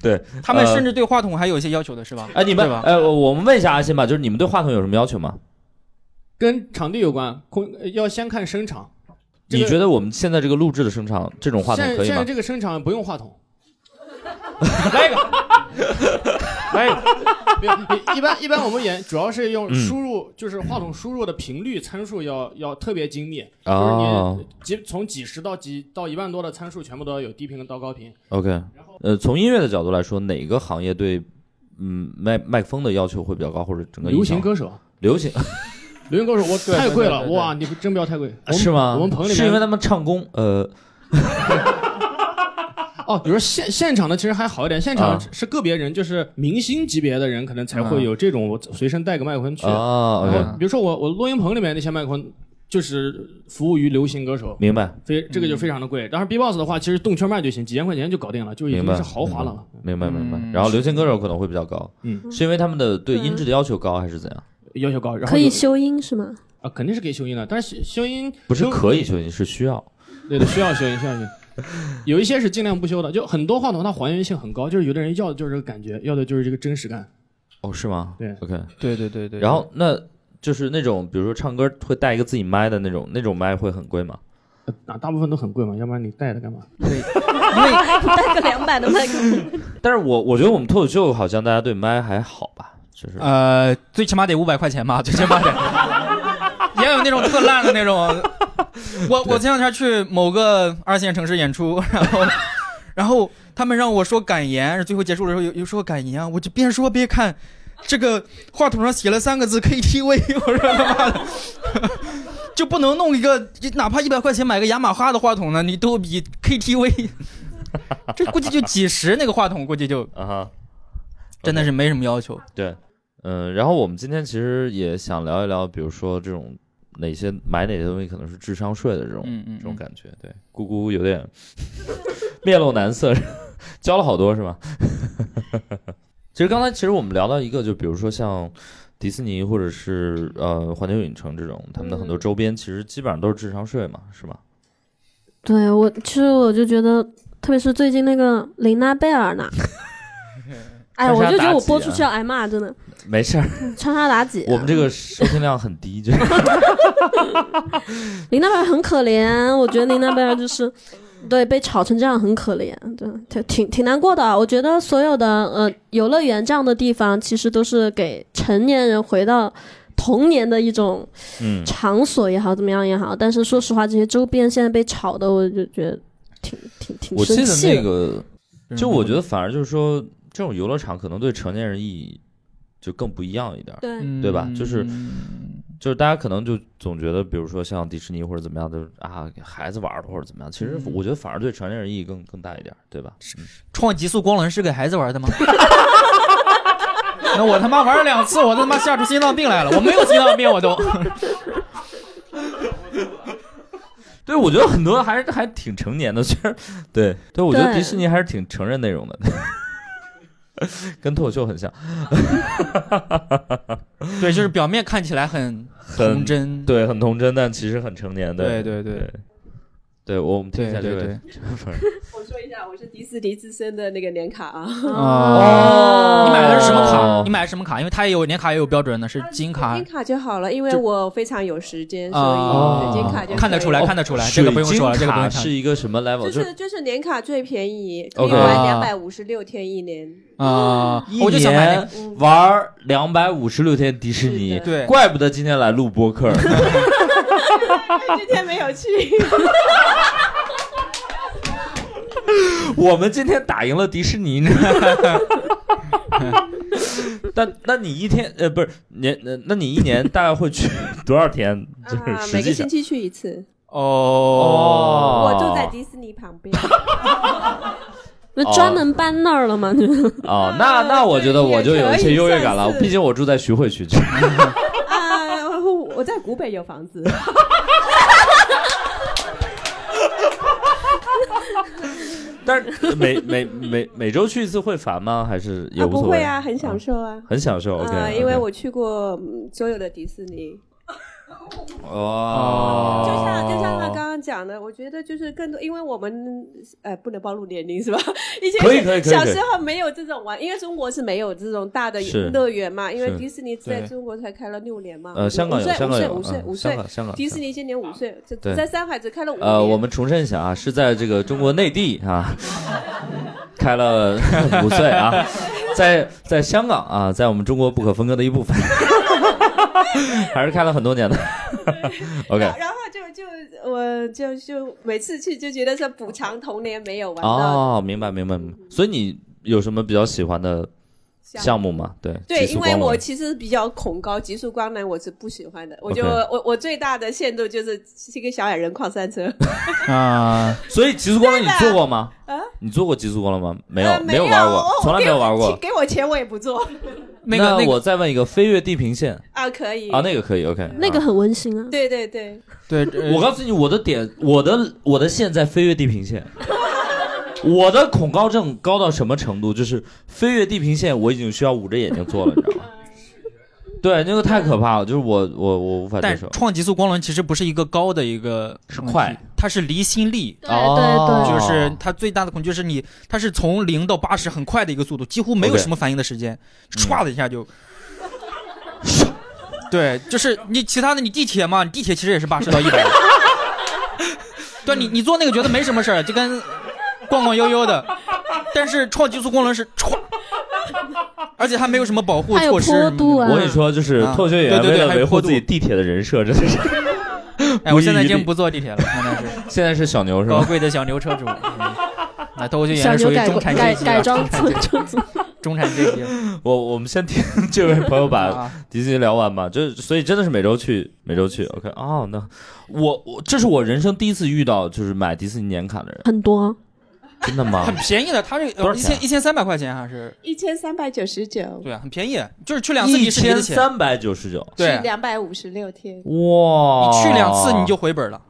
对他们呃甚至对话筒还有一些要求的是吧？哎，你们对吧？哎，我我们问一下阿信吧，就是你们对话筒有什么要求吗？跟场地有关，空呃要先看声场。这个你觉得我们现在这个录制的声场，这种话筒可以吗？现在现在这个声场不用话筒，来一个，来一个。一般一般我们演主要是用嗯。输入，就是话筒输入的频率参数要要特别精密，就是哦你几从几十到几到一万多的参数全部都要有低频到高频。OK，呃，从音乐的角度来说，哪个行业对嗯麦麦克风的要求会比较高，或者整个流行歌手，流行流行歌手我太贵了，哇，你真不要太贵，是吗？我们棚里面是因为他们唱功呃 哦，比如说现现场的其实还好一点，现场啊是个别人，就是明星级别的人可能才会有这种我随身带个麦克风去。啊然后比如说我我录音棚里面那些麦克风就是服务于流行歌手，明白非这个就非常的贵。当然 B-box 的话，其实动圈麦就行，几千块钱就搞定了，就已经是豪华了了。明白明白。嗯然后流行歌手可能会比较高，嗯是因为他们的对音质的要求高还是怎样？要求高，然后可以修音是吗？啊，肯定是可以修音的，但是修音不是可以修音，是需要。对的，需要修音，需要修音。有一些是尽量不修的，就很多话筒它还原性很高，就是有的人要的就是这个感觉，要的就是这个真实感。哦，是吗？对，OK，对对对对。然后那就是那种，比如说唱歌会带一个自己麦的那种，那种麦会很贵吗？啊，大部分都很贵嘛，要不然你带它干嘛？带个两百的麦克风，但是我我觉得我们脱口秀好像大家对麦还好吧，就是呃，最起码得五百块钱吧，最起码得。也有那种特烂的那种。我我前两天去某个二线城市演出，然后 然后他们让我说感言，最后结束的时候有有说感言啊，我就边说边看，这个话筒上写了三个字 KTV，我说他妈的。就不能弄一个，哪怕一百块钱买个雅马哈的话筒呢，你都比 KTV，这估计就几十那个话筒，估计就啊哈，真的是没什么要求。对，嗯，然后我们今天其实也想聊一聊，比如说这种哪些买哪些东西可能是智商税的这种嗯嗯这种感觉。对，姑姑有点面露难色，交了好多是吗？其实刚才其实我们聊到一个，就比如说像迪士尼或者是呃环球影城这种，他们的很多周边其实基本上都是智商税嘛，是吧？对我其实我就觉得，特别是最近那个玲娜贝尔呢，哎，穿我就觉得我播出去要挨骂，真的。没事儿，穿插妲己啊、我们这个收听量很低，就琳娜贝尔很可怜，我觉得林娜贝尔就是。对，被炒成这样很可怜，对，挺挺挺难过的啊。我觉得所有的呃游乐园这样的地方，其实都是给成年人回到童年的一种嗯场所也好，怎么样也好。但是说实话，这些周边现在被炒的，我就觉得挺挺挺我记得生气的。那个，就我觉得反而就是说，这种游乐场可能对成年人意义就更不一样一点儿，对对吧？就是就是大家可能就总觉得，比如说像迪士尼或者怎么样，就是啊给孩子玩的或者怎么样，其实我觉得反而对成年人意义更更大一点儿，对吧？嗯创极速光轮是给孩子玩的吗？那我他妈玩了两次，我他妈吓出心脏病来了。我没有心脏病，我都。对，我觉得很多还是还挺成年的，其实对对，我觉得迪士尼还是挺承认内容的，跟脱口秀很像。对，就是表面看起来很很童真，对，很童真，但其实很成年。的对对对，对我们听一下这位对对，不是 我说一下，我是迪士尼自身的那个年卡啊。哦，你买的是什么哦卡？你买的什么卡？因为它也有年卡，也有标准的，是金卡金。卡就好了，因为我非常有时间，所哦以金卡就看得出来看得出来这个不用说了这个是一个什么 level？就是就是年卡最便宜，可以玩两百五十六天一年。啊，一我就想。玩两百五十六天迪士尼，对怪不得今天来录播客。今天没有去，我们今天打赢了迪士尼呢，但那你一天呃不是年呃那你一年大概会去多少天？就是每个星期去一次。哦我住在迪士尼旁边。那专门搬那儿了吗？哦，那那我觉得我就有一些优越感了，毕竟我住在徐汇区。啊，我在古北有房子。但是每每每每周去一次会烦吗？还是也啊，无所谓？不会啊，很享受啊。很享受。OK，啊，因为我去过嗯所有的迪士尼。哦，就像就像他刚刚讲的，我觉得就是更多，因为我们呃不能暴露年龄是吧？以前可以可以可以小时候没有这种玩，因为中国是没有这种大的是乐园嘛，因为迪士尼在中国才开了六年嘛。呃香港有五岁香港有五岁嗯五岁五岁香港香港迪士尼今年五岁，这对在上海只开了五年。呃，我们重申一下啊，是在这个中国内地啊，开了五岁啊。在在香港啊，在我们中国不可分割的一部分，还是开了很多年的。OK，然后就就我就就每次去就觉得是补偿童年没有玩到。哦，明白明白明白。所以你有什么比较喜欢的项目吗？对，对，因为我其实比较恐高，极速光能我是不喜欢的。我就我我最大的限度就是是一个小矮人矿山车。啊，所以极速光轮你做过吗？啊，你做过极速光轮吗？没有，呃没有玩过，从来没有玩过。给我钱我也不做。那我再问一个，飞越地平线啊，可以啊，那个可以，OK。那个很温馨啊。对对对，对，我告诉你，我的点，我的我的线在飞越地平线。我的恐高症高到什么程度？就是飞越地平线，我已经需要捂着眼睛做了，你知道吗？对，那个太可怕了，就是我我我无法接受。但创极速光轮其实不是一个高的一个是快，它是离心力。对对对就是它最大的恐惧是你，它是从零到八十很快的一个速度，几乎没有什么反应的时间，唰的一下就。对，就是你其他的你地铁嘛，你地铁其实也是八十到一百。对你你坐那个觉得没什么事儿，就跟逛逛悠悠的，但是创极速光轮是歘，而且还没有什么保护措施我跟你说，就是啊脱口秀演员对对对为了维护自己地铁的人设，真的是。哎，我现在已经不坐地铁了，现在是 现在是小牛是吧？高贵的小牛车主。嗯那脱口秀演属于中产改阶级啊，改装中产阶级车主。中产阶级。我我们先听这位朋友把啊迪士尼聊完吧，就是所以真的是每周去，每周去。OK，哦，那我我这是我人生第一次遇到就是买迪士尼年卡的人，很多，真的吗很？便宜的，它这多少钱啊一千一千三百块钱还是一千三百九十九，对啊，很便宜，就是去两次一迪士尼的钱，千三百九十九，对两百五十六天。哇！你去两次你就回本了。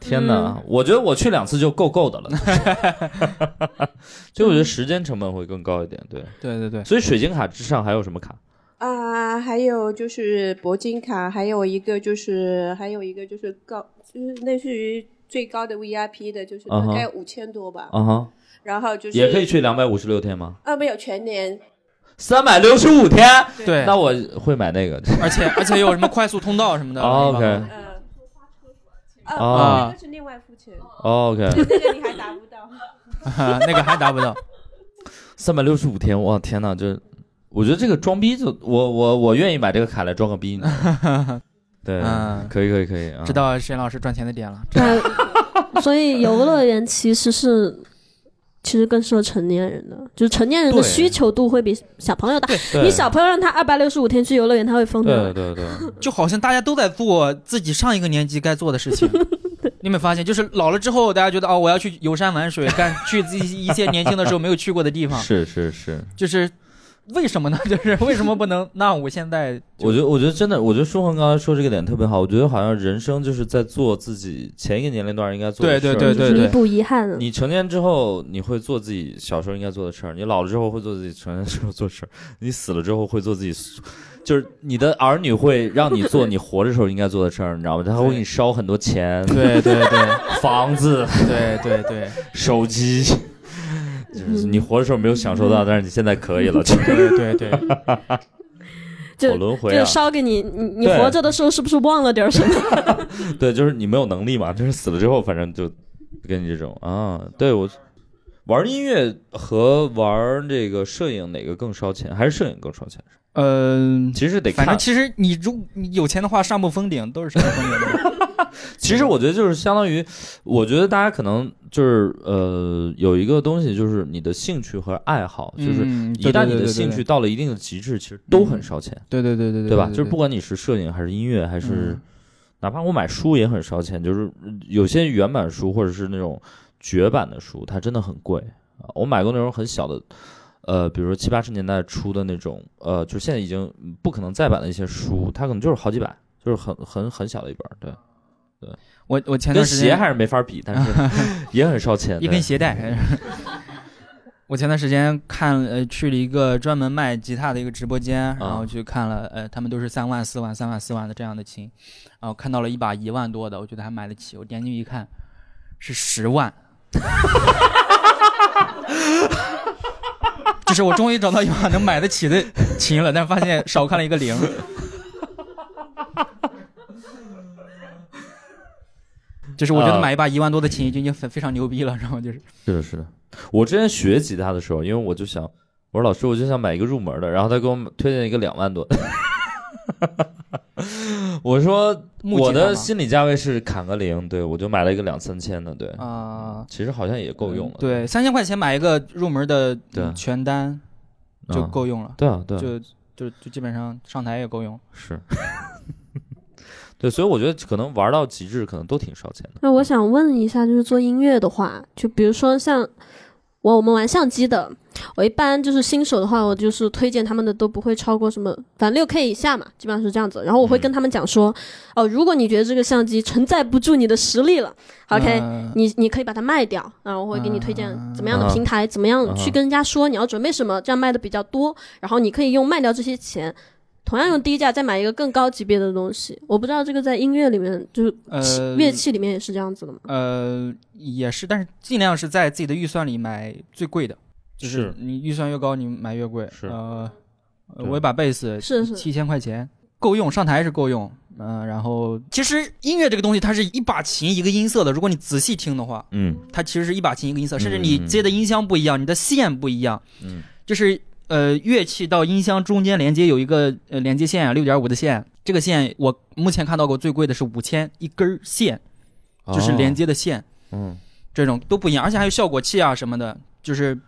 天哪！我觉得我去两次就够够的了，所以我觉得时间成本会更高一点。对对对对，所以水晶卡之上还有什么卡？啊、还有就是铂金卡，还有一个就是还有一个就是高，就是类似于最高的 VIP 的，就是大概五千多吧。啊哈，然后就是也可以去两百五十六天吗？啊，没有全年，三百六十五天，对那我会买那个。而且而且有什么快速通道什么的。哦 OK 嗯，啊，哦那个是另外付钱。哦 OK 那个你还达不到。那个还达不到。三百六十五天，哇天哪！这我觉得这个装逼就我我我愿意买这个卡来装个逼。对，嗯可以可以可以啊。知道沈老师赚钱的点了。那所以游乐园其实是。其实更适合成年人的，就是成年人的需求度会比小朋友大。你小朋友让他二百六十五天去游乐园，他会疯的。对对对，就好像大家都在做自己上一个年级该做的事情。你有没有发现，就是老了之后，大家觉得哦，我要去游山玩水，干去自己一些年轻的时候没有去过的地方。是是是。就是为什么呢？就是为什么不能？那我现在我觉得，我觉得真的，我觉得舒恒刚才说这个点特别好。我觉得好像人生就是在做自己前一个年龄段应该做的事儿。对对对弥补遗憾。你成年之后，你会做自己小时候应该做的事儿；你老了之后会做自己成年之后做事儿；你死了之后会做自己，就是你的儿女会让你做你活着时候应该做的事儿，你知道吗？他会给你烧很多钱，对对对，房子，对对对，手机。就是你活的时候没有享受到，但是你现在可以了。对对对，就 好轮回啊就烧给你，你你活着的时候是不是忘了点什么？对，就是你没有能力嘛，就是死了之后，反正就跟你这种啊。对我玩音乐和玩这个摄影哪个更烧钱？还是摄影更烧钱？嗯，其实得看。反正其实你如你有钱的话，上不封顶都是上不封顶的。其实我觉得就是相当于，我觉得大家可能就是呃有一个东西，就是你的兴趣和爱好，就是嗯一旦你的兴趣到了一定的极致，其实都很烧钱。对对对对对对吧？就是不管你是摄影还是音乐，还是嗯哪怕我买书也很烧钱，就是有些原版书或者是那种绝版的书，它真的很贵啊。我买过那种很小的，呃，比如说七八十年代出的那种，呃，就是现在已经不可能再版的一些书，它可能就是好几百，就是很很很小的一本儿，对。对，我我前段时间鞋还是没法比，但是 也很烧钱。一根鞋带。我前段时间看呃去了一个专门卖吉他的一个直播间，然啊后去看了呃他们都是三万四万三万四万的这样的琴，然后看到了一把一万多的，我觉得还买得起，我点进去一看是十万，就是我终于找到一把能买得起的琴了，但发现少看了一个零。就是我觉得啊买一把一万多的琴已经已经非非常牛逼了，然后就是是的，是的。我之前学吉他的时候，因为我就想我说老师，我就想买一个入门的，然后他给我推荐一个两万多的。我说我的心理价位是砍个零，对我就买了一个两三千的，对，啊，其实好像也够用了，对，三千块钱买一个入门的对嗯全单就嗯够用了，对啊，对啊，就就就基本上上台也够用。是，对，所以我觉得可能玩到极致，可能都挺烧钱的。那我想问一下，就是做音乐的话，就比如说像我我们玩相机的，我一般就是新手的话，我就是推荐他们的都不会超过什么，反正六 K 以下嘛，基本上是这样子。然后我会跟他们讲说，哦，如果你觉得这个相机承载不住你的实力了，OK，、嗯你你可以把它卖掉，然后我会给你推荐怎么样的啊平台，怎么样啊去跟人家说你要准备什么，这样卖的比较多，然后你可以用卖掉这些钱。同样用低价再买一个更高级别的东西，我不知道这个在音乐里面，就是呃乐器里面也是这样子的吗？呃，也是，但是尽量是在自己的预算里买最贵的，就是是。你预算越高，你买越贵。是。呃，我一把贝斯是是。七千块钱。够用，上台是够用。嗯、然后其实音乐这个东西，它是一把琴一个音色的。如果你仔细听的话，嗯。它其实是一把琴一个音色，嗯甚至你接的音箱不一样，你的线不一样，嗯。就是呃乐器到音箱中间连接有一个呃连接线啊，六点五的线，这个线我目前看到过最贵的是五千一根儿线，就是连，接的线。哦。嗯。这种都不一样，而且还有效果器啊什么的，就是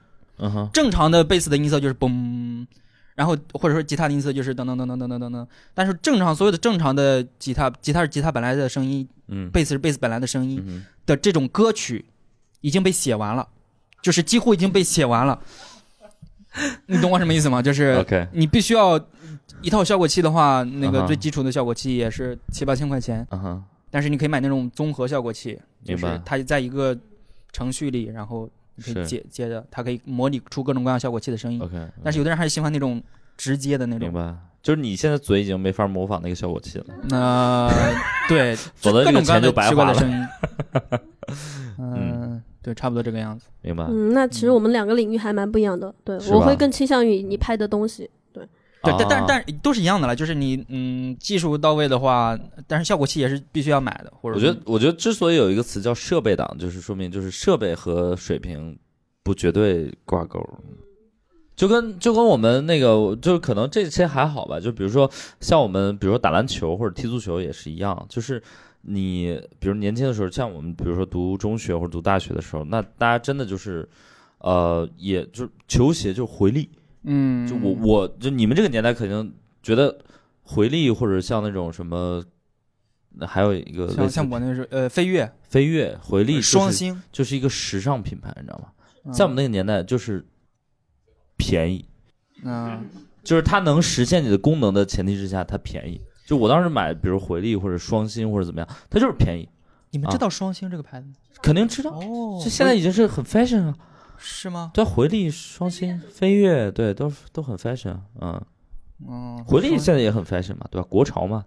正常的贝斯的音色就是嘣，然后或者说吉他的音色就是噔噔噔噔噔噔噔噔，但是正常所有的正常的吉他，吉他是吉他本来的声音，嗯，贝斯是贝斯本来的声音嗯的这种歌曲已经被写完了，就是几乎已经被写完了，你懂我什么意思吗？就是你必须要一套效果器的话，那个最基础的效果器也是七八千块钱，嗯哼，但是你可以买那种综合效果器，就是它在一个程序里，然后你可以是。接接着，它可以模拟出各种各样效果器的声音。OK，但是有的人还是喜欢那种直接的那种。明白，就是你现在嘴已经没法模仿那个效果器了，那、对，否则这个各种钱就白花了。嗯，对，差不多这个样子。明白？嗯，那其实我们两个领域还蛮不一样的。对，我会更倾向于你拍的东西。对，对，但但啊但都是一样的了，就是你嗯技术到位的话，但是效果器也是必须要买的，或者我觉得，我觉得之所以有一个词叫设备党，就是说明就是设备和水平不绝对挂钩。就跟就跟我们那个，就是可能这些还好吧。就比如说像我们，比如说打篮球或者踢足球也是一样，就是你比如年轻的时候，像我们比如说读中学或者读大学的时候，那大家真的就是，呃，也就是球鞋就是回力，嗯，就我我就你们这个年代可能觉得回力或者像那种什么，还有一个类像像我那时候呃飞跃、飞跃、回力、双，星，就是一个时尚品牌，你知道吗？嗯在我们那个年代就是便宜，嗯就是它能实现你的功能的前提之下，它便宜。就我当时买，比如回力或者双星或者怎么样，它就是便宜，你们啊知道双星这个牌子吗？肯定知道。哦这现在已经是很 fashion 了。是吗？对，回力、双星、飞跃，对，都都很 fashion。嗯，嗯，回力现在也很 fashion 嘛，对吧？国潮嘛。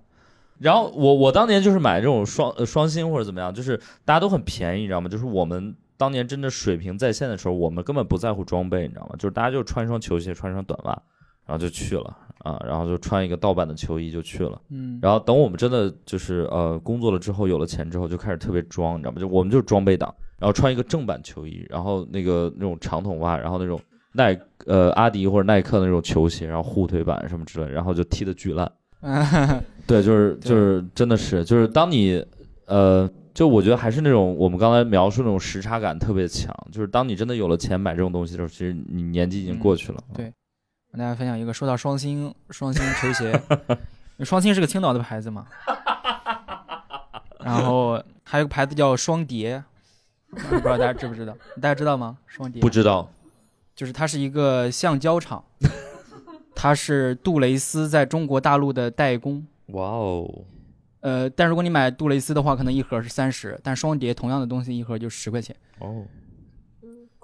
然后我我当年就是买这种双呃双星或者怎么样，就是大家都很便宜，你知道吗？就是我们当年真的水平在线的时候，我们根本不在乎装备，你知道吗？就是大家就穿一双球鞋，穿一双短袜，然后就去了啊，然后就穿一个盗版的球衣就去了。嗯，然后等我们真的就是呃工作了之后，有了钱之后，就开始特别装，你知道吗？就我们就是装备党，然后穿一个正版球衣，然后那个那种长筒袜，然后那种耐呃阿迪或者耐克的那种球鞋，然后护腿板什么之类，然后就踢得巨烂。对，就是就是真的是就是当你呃，就我觉得还是那种我们刚才描述那种时差感特别强，就是当你真的有了钱买这种东西的时候，其实你年纪已经过去了。对跟大家分享一个，说到双星双星球鞋，双星是个青岛的牌子嘛，然后还有个牌子叫双蝶，不知道大家知不知道？大家知道吗？双蝶不知道就是它是一个橡胶厂，它是杜蕾斯在中国大陆的代工。哇哦，呃，但如果你买杜蕾斯的话，可能一盒是三十，但双蝶同样的东西一盒就十块钱。哦，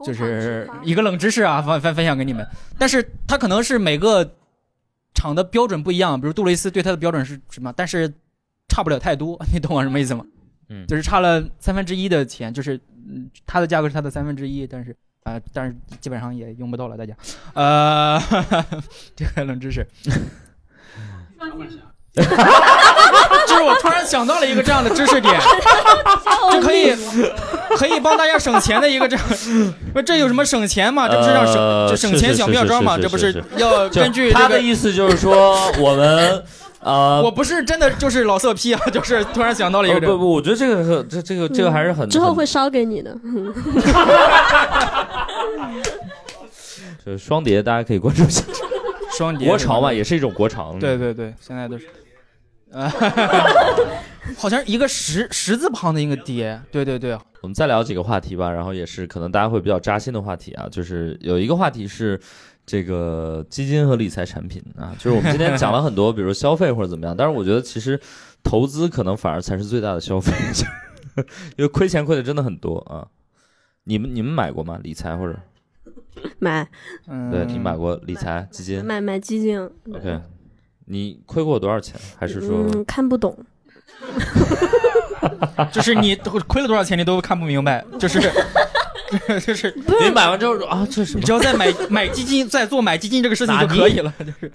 就是一个冷知识啊，分分分享给你们。但是它可能是每个厂的标准不一样，比如杜蕾斯对它的标准是什么，但是差不了太多，你懂我什么意思吗？嗯就是差了三分之一的钱，就是嗯，它的价格是它的三分之一，但是啊、但是基本上也用不到了，大家。呃，这个冷知识。就是我突然想到了一个这样的知识点，就可以可以帮大家省钱的一个这样，不这有什么省钱嘛？这不是让省、呃这省钱小妙招嘛？这不是要就根据这个。他的意思就是说我们呃我不是真的就是老色批啊，就是突然想到了一个不不，我觉得这个很这这个这个还是很很之后会烧给你的。就是双碟，大家可以关注一下。双碟国潮嘛，也是一种国潮。对对对，现在都是，呃，好像一个十十字旁的一个爹，对对对，我们再聊几个话题吧，然后也是可能大家会比较扎心的话题啊，就是有一个话题是这个基金和理财产品啊，就是我们今天讲了很多，比如消费或者怎么样，但是我觉得其实投资可能反而才是最大的消费，因为亏钱亏的真的很多啊。你们你们买过吗？理财或者？买。嗯，对你买过理财基金？买买基金，？OK，你亏过多少钱？还是说嗯看不懂，就是你亏了多少钱你都看不明白，就是 就是你买完之后说啊，这是什么你只？要在买买基金，在做买基金这个事情就可以了，就是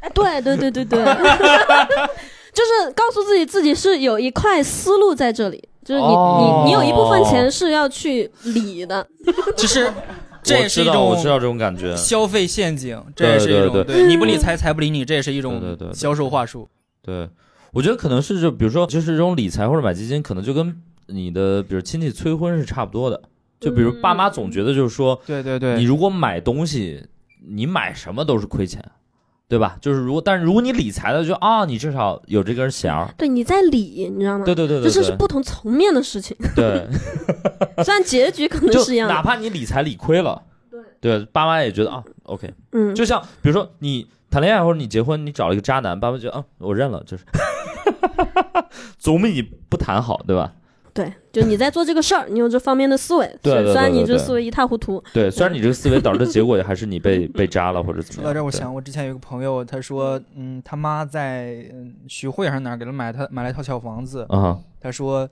哎，对对对对对，就是告诉自己自己是有一块思路在这里，就是你、哦你你有一部分钱是要去理的，其实这也是一我知道我知道这种感觉。消费陷阱，这也是一种对对对你不理财财不理你，这也是一种销售话术。对，我觉得可能是就比如说，就是这种理财或者买基金，可能就跟你的比如亲戚催婚是差不多的。就比如爸妈总觉得就是说，对对对，你如果买东西，你买什么都是亏钱，对吧？就是如果但是如果你理财的，就啊，你至少有这根弦儿。对，你在理，你知道吗？对对对对对这是不同层面的事情，对，虽然结局可能是一样的，怕你理财理亏了，对，爸妈也觉得啊，OK，嗯，就像比如说你谈恋爱或者你结婚，你找了一个渣男，爸妈觉得啊，我认了，就是 总比你不谈好，对吧？对，就你在做这个事儿，你有这方面的思维，对对对虽然你这思维一塌糊涂，对，虽然你这个思维导致的结果也还是你被 被扎了或者怎么样。说到这儿，我想我之前有个朋友，他说，嗯，他妈在嗯徐汇还是哪儿给他买他买了一套小房子，啊，他说，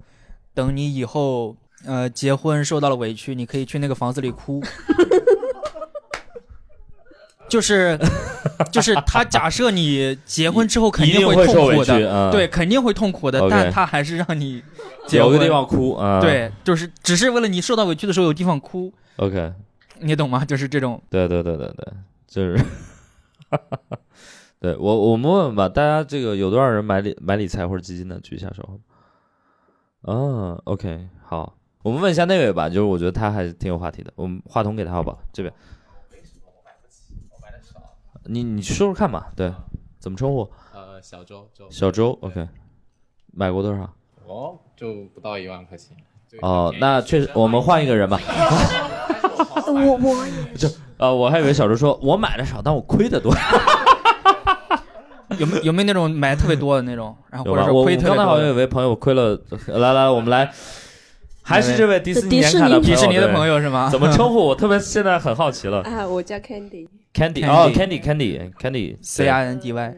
等你以后呃结婚受到了委屈，你可以去那个房子里哭。就是，就是他假设你结婚之后肯定会痛苦的，对，肯定会痛苦的但他还是让你有个地方哭啊。对，就是只是为了你受到委屈的时候有地方哭，，OK，你懂吗？就是这种，对对对对对，就是，对我我们问问吧，大家这个有多少人买理买理财或者基金的？举一下手。啊，OK，好，我们问一下那位吧，就是我觉得他还挺有话题的，我们话筒给他好不好？这边，你你说说看吧，对，怎么称呼？呃，小周周小周，OK，买过多少？哦，就不到一万块钱。哦，那确实，我们换一个人吧。我我也 就呃，我还以为小周说我买的少，但我亏的多。有没有有没有那种买的特别多的那种，然后或者是亏特别刚才好？像有位朋友亏了，来来，我们来，还是这位迪士尼迪士尼的朋友是吗？怎么称呼？我特别现在很好奇了。啊，我叫 Candy，Candy 哦，Candy Candy Candy C I N D Y，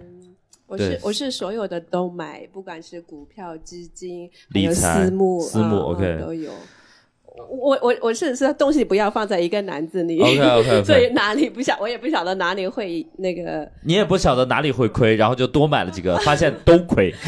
我是对我是所有的都买，不管是股票、基金，私募，私募啊 OK 啊都有。我我我是是东西不要放在一个篮子里 所以哪里不晓我也不晓得哪里会那个，你也不晓得哪里会亏，然后就多买了几个，发现都亏。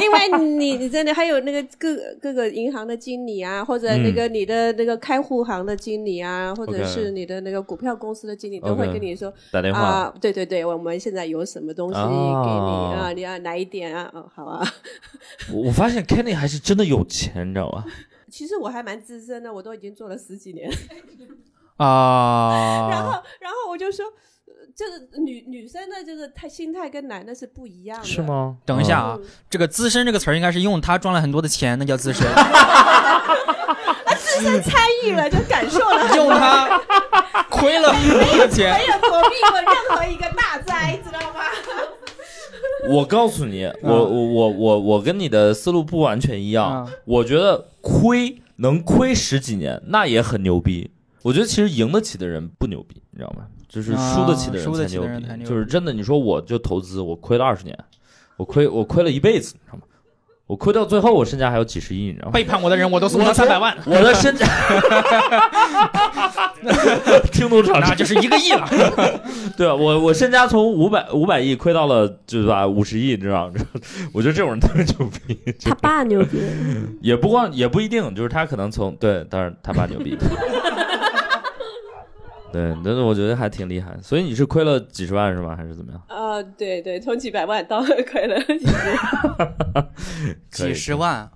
因为你你真的还有那个各各个银行的经理啊，或者那个你的那个开户行的经理啊，或者是你的那个股票公司的经理都会跟你说打电话啊，对对对，我们现在有什么东西给你哦啊，你要来一点啊？哦，好啊。我我发现 Kenny 还是真的有钱，你知道吧？其实我还蛮资深的，我都已经做了十几年。啊，然后，然后我就说，呃就是女女生的，这个态心态跟男的是不一样的。是？吗？等一下啊嗯，这个“资深”这个词儿应该是用他赚了很多的钱，那叫资深。自身参与了，就感受了用它亏了很多的钱没，有躲避过任何一个大灾，知道吗？我告诉你，我我我我我跟你的思路不完全一样。嗯我觉得亏能亏十几年，那也很牛逼。我觉得其实赢得起的人不牛逼，你知道吗？就是输得起的人啊输得起才牛逼。的人才牛逼就是真的，你说我就投资，我亏了二十年，我亏我亏了一辈子，你知道吗？我亏到最后，我身家还有几十亿，你知道吗？背叛我的人，我都送他三百万，我的身家，听懂场那就是一个亿了。对啊，我我身家从五百五百亿亏到了，就是吧五十亿，你知道吗？我觉得这种人特别牛逼。他爸牛逼，也不光也不一定，就是他可能从对，当然他爸牛逼。对，但是我觉得还挺厉害。所以你是亏了几十万是吗？还是怎么样？啊，对对，从几百万到亏了几十。几十万。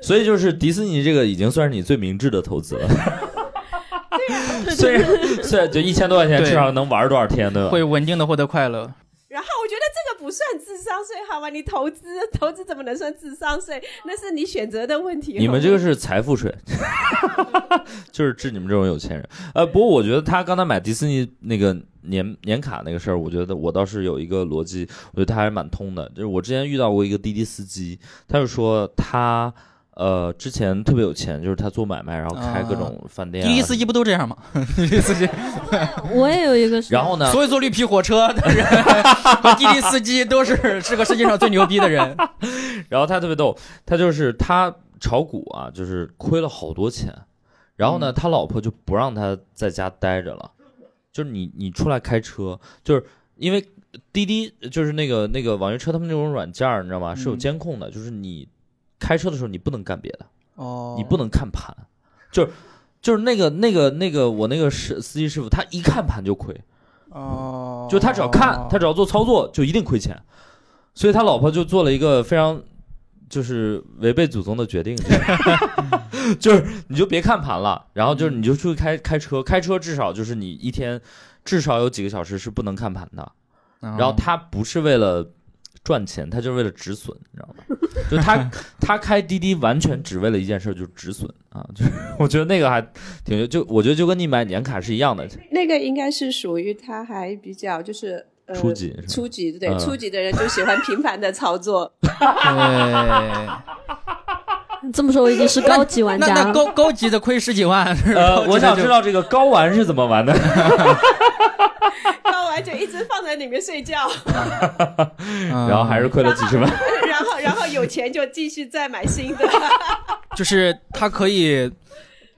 所以就是迪士尼这个已经算是你最明智的投资了。虽然虽然就一千多块钱，至少能玩多少天，对吧？会稳定的获得快乐。然后我觉得这个不算智商税，好吗？你投资投资怎么能算智商税？那是你选择的问题。你们这个是财富税，就是治你们这种有钱人。呃，不过我觉得他刚才买迪士尼那个年年卡那个事儿，我觉得我倒是有一个逻辑，我觉得他还是蛮通的。就是我之前遇到过一个滴滴司机，他就说他。呃，之前特别有钱，就是他做买卖，然后开各种饭店、啊。滴滴司机不都这样吗？滴滴司机，我也有一个。然后呢？所有坐绿皮火车的人和滴滴司机都是这个世界上最牛逼的人。然后他特别逗，他就是他炒股啊，就是亏了好多钱。然后呢，他老婆就不让他在家待着了，就是你你出来开车，就是因为滴滴就是那个那个网约车他们那种软件你知道吗？是有监控的，就是你。开车的时候你不能干别的哦，你不能看盘，就是就是那个那个那个我那个师司机师傅，他一看盘就亏。哦，就他只要看，他只要做操作就一定亏钱，所以他老婆就做了一个非常就是违背祖宗的决定，就是你就别看盘了，然后就是你就出去开开车，开车至少就是你一天至少有几个小时是不能看盘的，然后他不是为了。赚钱，他就是为了止损，你知道吗？就他他开滴滴完全只为了一件事，就是止损啊！就是 我觉得那个还挺就我觉得就跟你买年卡是一样的。那个应该是属于他还比较就是呃初级初级对初级的人就喜欢频繁的操作。对，这么说我已经是高级玩家了。那高高级的亏十几万。呃，我想知道这个高玩是怎么玩的。就一直放在里面睡觉，然后还是亏了几十万。然后，然后有钱就继续再买新的。就是他可以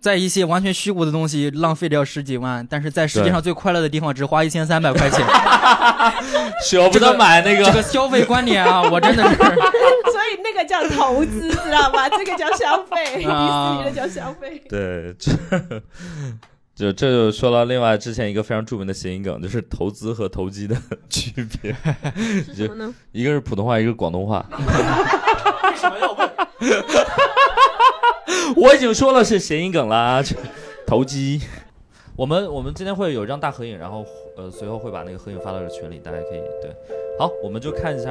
在一些完全虚无的东西浪费掉十几万，但是在世界上最快乐的地方只花一千三百块钱，舍不得买那个。这个消费观念啊，我真的是。所以那个叫投资，知道吧？这个叫消费，迪士尼的叫消费。对。就这就说到另外之前一个非常著名的谐音梗，就是投资和投机的 区别。是什么呢？一个是普通话，一个是广东话。为什么要问？我已经说了是谐音梗啦，投机。我们我们今天会有一张大合影，然后呃随后会把那个合影发到群里，大家可以对。好，我们就看一下。